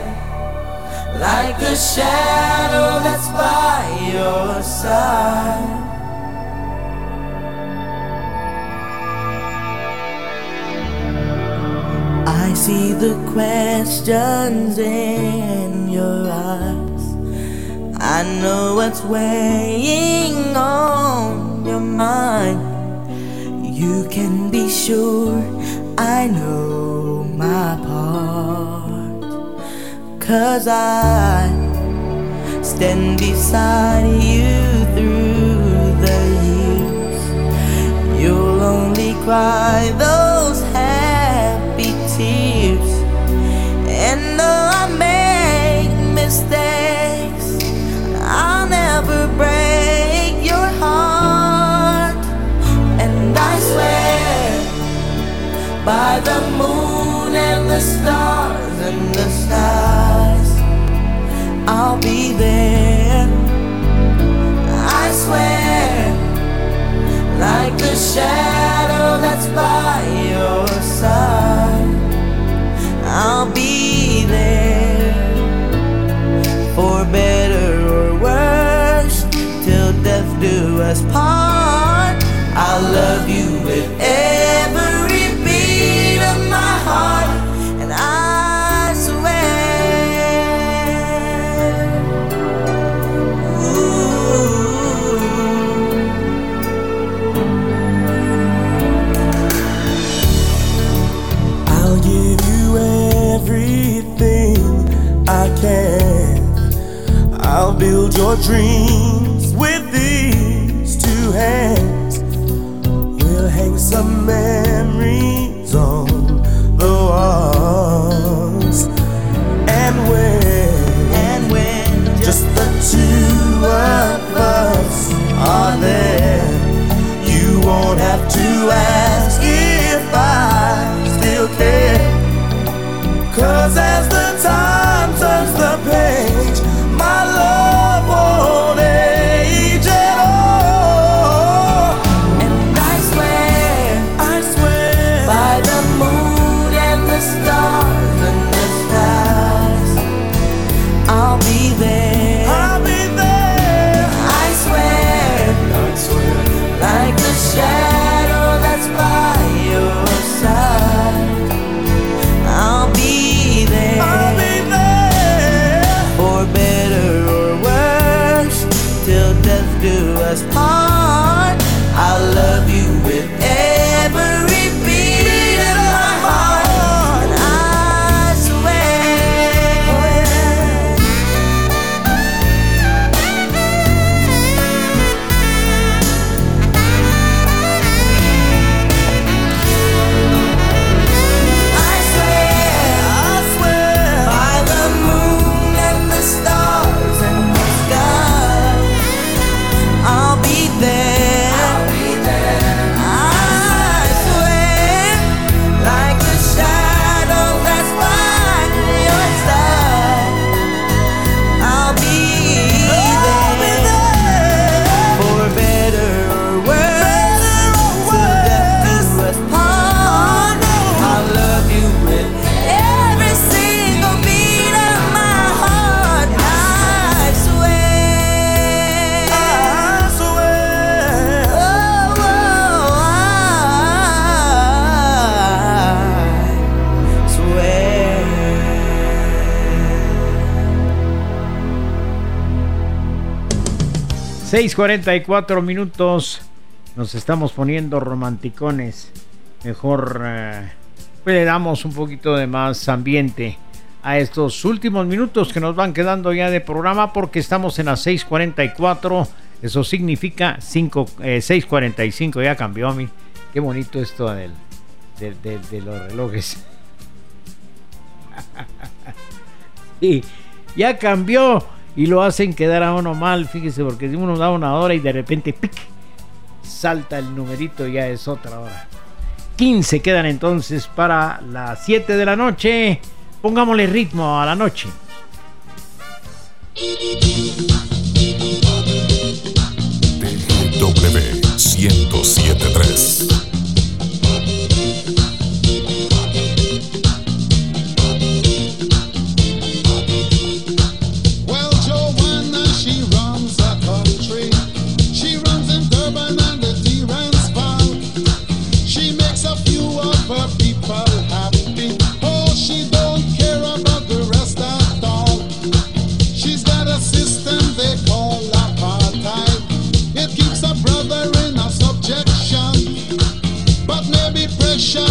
like a shadow that's by your side. I see the questions in your eyes. I know what's weighing on your mind. You can be sure I know my part. Cause I stand beside you through the years. You'll only cry those by the moon and the stars and the skies, I'll be there. I swear, like the shadow that's by your side, I'll be there for better or worse, till death do us part. Build your dreams with these two hands. We'll hang some memories on the walls. And when, and when just the two of us are there, you won't have to ask if I still care. Cause as the time 6:44 minutos. Nos estamos poniendo romanticones. Mejor eh, pues le damos un poquito de más ambiente a estos últimos minutos que nos van quedando ya de programa porque estamos en las 6:44. Eso significa 6:45. Eh, ya cambió a. Qué bonito esto de los relojes. [LAUGHS] y ya cambió y lo hacen quedar a uno mal, fíjese, porque si uno da una hora y de repente ¡pic! salta el numerito, ya es otra hora. 15 quedan entonces para las 7 de la noche. Pongámosle ritmo a la noche. W 1073 Shabbat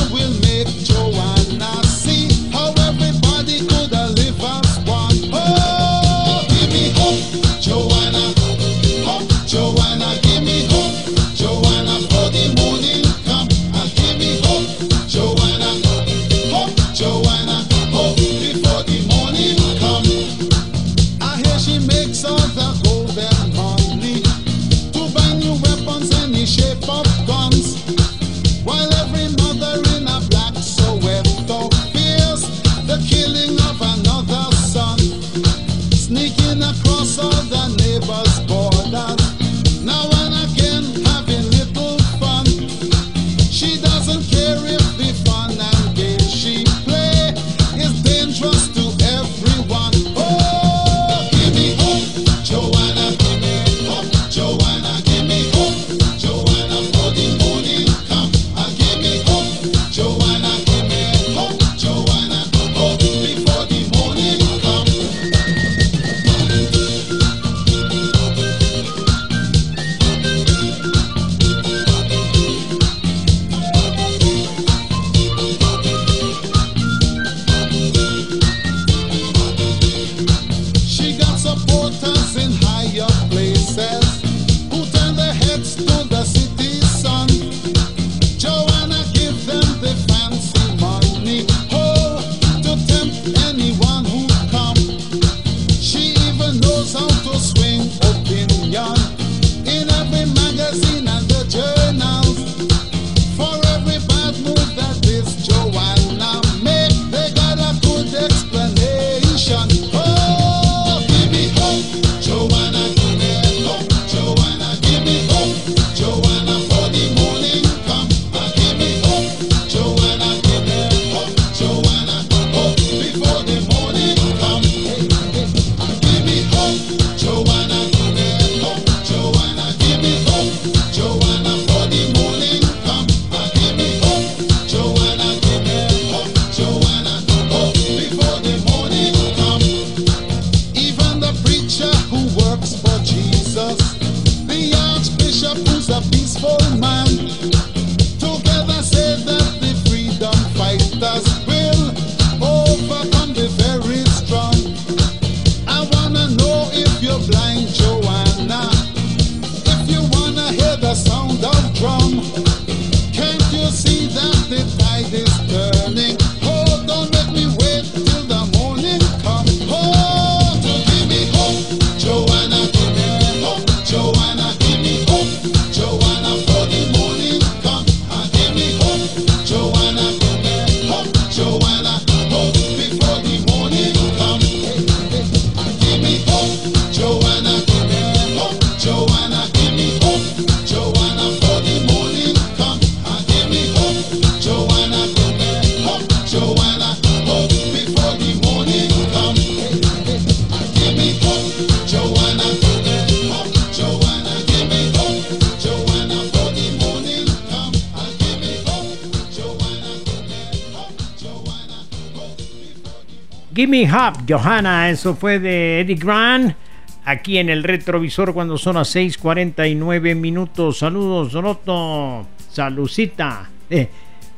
Gimme Hop, Johanna, eso fue de Eddie Grant. Aquí en el retrovisor cuando son las 6.49 minutos. Saludos, Donoto. Salucita. Eh,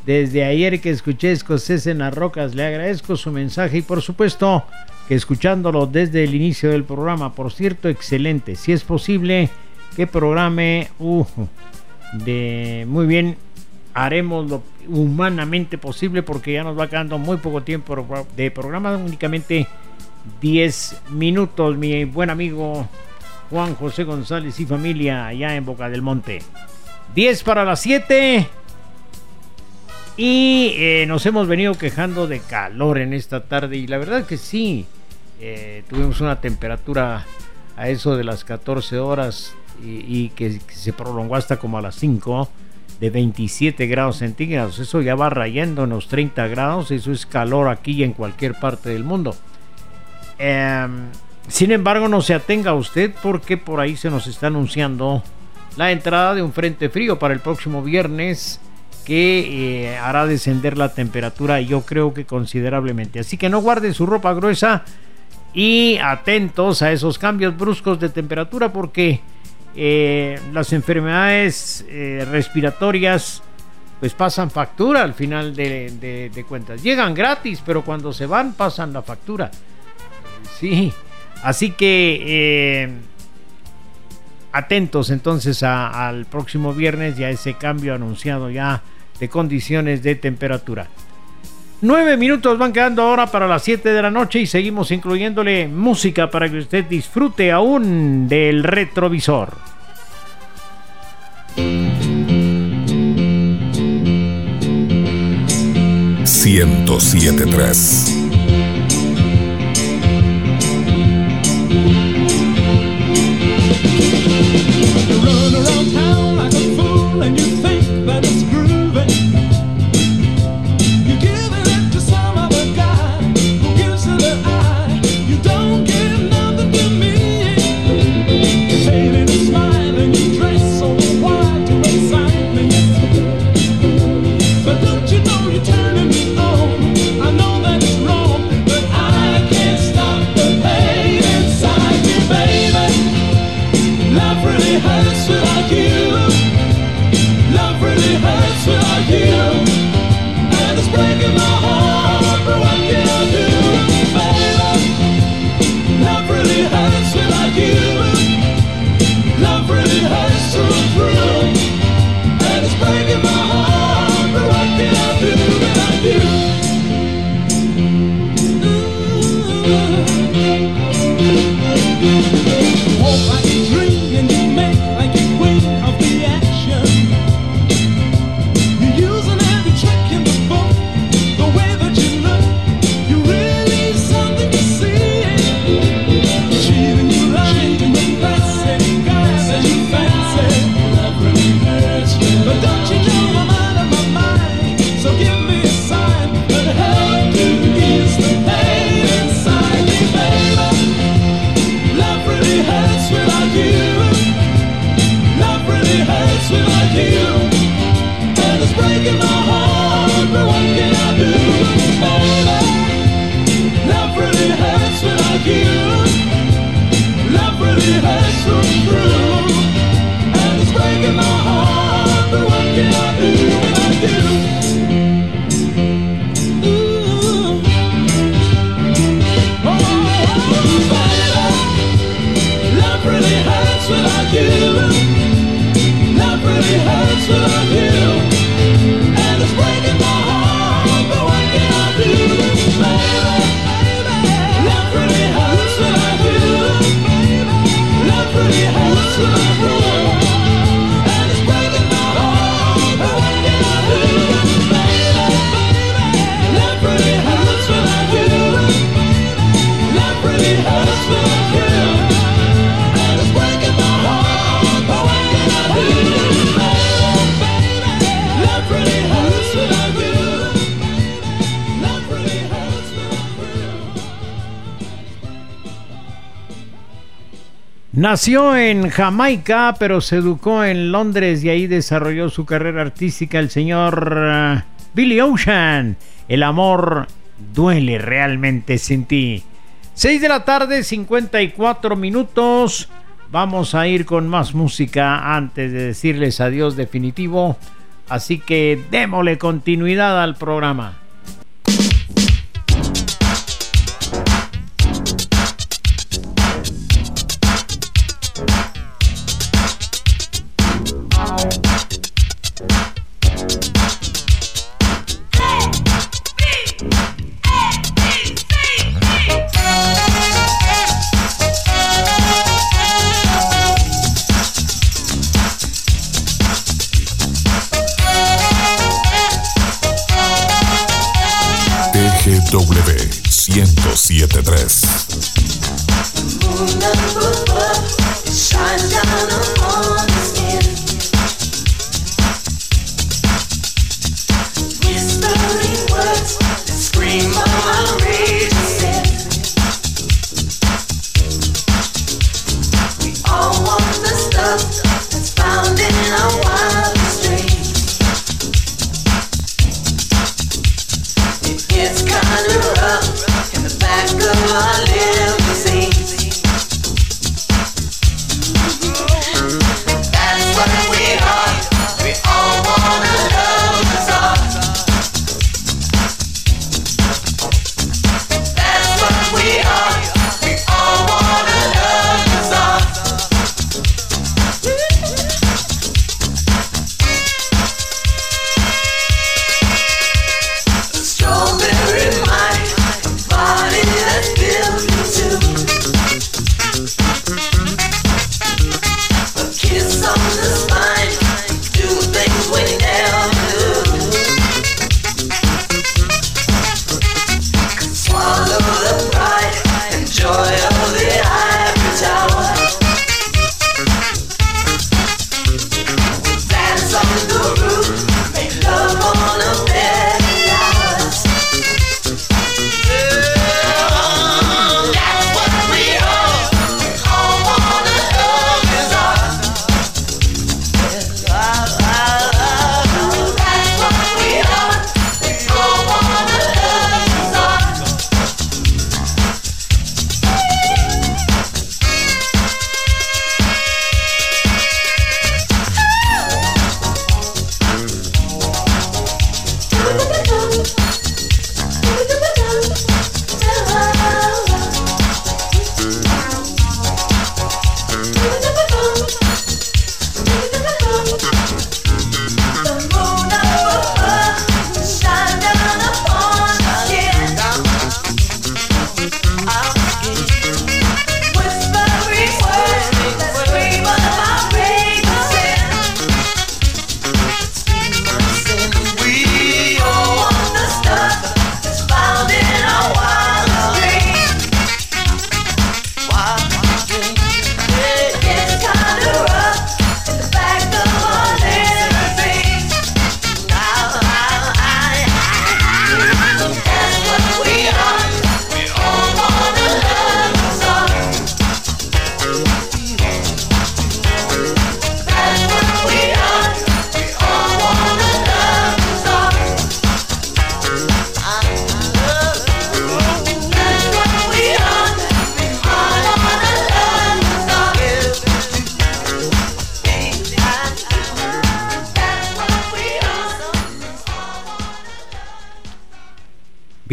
desde ayer que escuché Escocés en las Rocas, le agradezco su mensaje y por supuesto que escuchándolo desde el inicio del programa. Por cierto, excelente. Si es posible, que programe. Uh, de muy bien haremos lo humanamente posible porque ya nos va quedando muy poco tiempo de programa, únicamente 10 minutos, mi buen amigo Juan José González y familia allá en Boca del Monte. 10 para las 7. Y eh, nos hemos venido quejando de calor en esta tarde y la verdad que sí, eh, tuvimos una temperatura a eso de las 14 horas y, que, que se prolongó hasta como a las 5 de 27 grados centígrados. Eso ya va rayando en los 30 grados, eso es calor aquí y en cualquier parte del mundo. Em, sin embargo, no se atenga usted porque por ahí se nos está anunciando la entrada de un frente frío para el próximo viernes que eh, hará descender la temperatura yo creo que considerablemente. Así que no guarden su ropa gruesa y atentos a esos cambios bruscos de temperatura porque eh, las enfermedades eh, respiratorias pues pasan factura al final de, cuentas. Llegan gratis, pero cuando se van pasan la factura. Sí, así que eh, atentos entonces a- al próximo viernes y a ese cambio anunciado ya de condiciones de temperatura. Nueve minutos van quedando ahora para las 7 de la noche y seguimos incluyéndole música para que usted disfrute aún del retrovisor. 1073. Nació en Jamaica, pero se educó en Londres y ahí desarrolló su carrera artística el señor eh, Billy Ocean. El amor duele realmente sin ti. 6 de la tarde, 54 minutos. Vamos a ir con más música antes de decirles adiós definitivo. Así que démosle continuidad al programa. 3.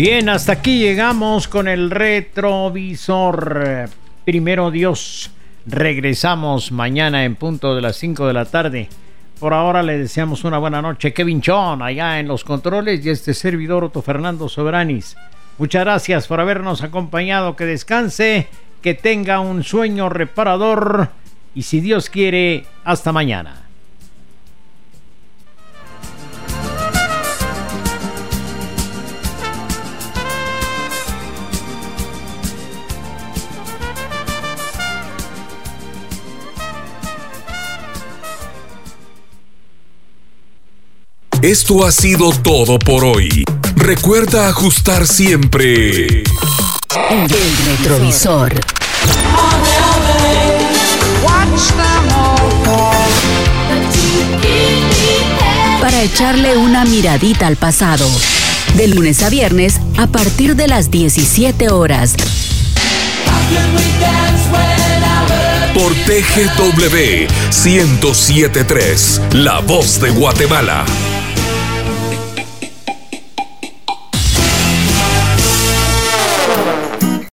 Bien, hasta aquí llegamos con el retrovisor. Primero Dios, regresamos mañana en punto de las 5 de la tarde. Por ahora le deseamos una buena noche. Kevin Chon, allá en los controles, y este servidor Otto Fernando Soberanis. Muchas gracias por habernos acompañado. Que descanse, que tenga un sueño reparador y si Dios quiere, hasta mañana. Esto ha sido todo por hoy. Recuerda ajustar siempre el retrovisor. Para echarle una miradita al pasado. De lunes a viernes a partir de las 17 horas. Por TGW 1073, La Voz de Guatemala.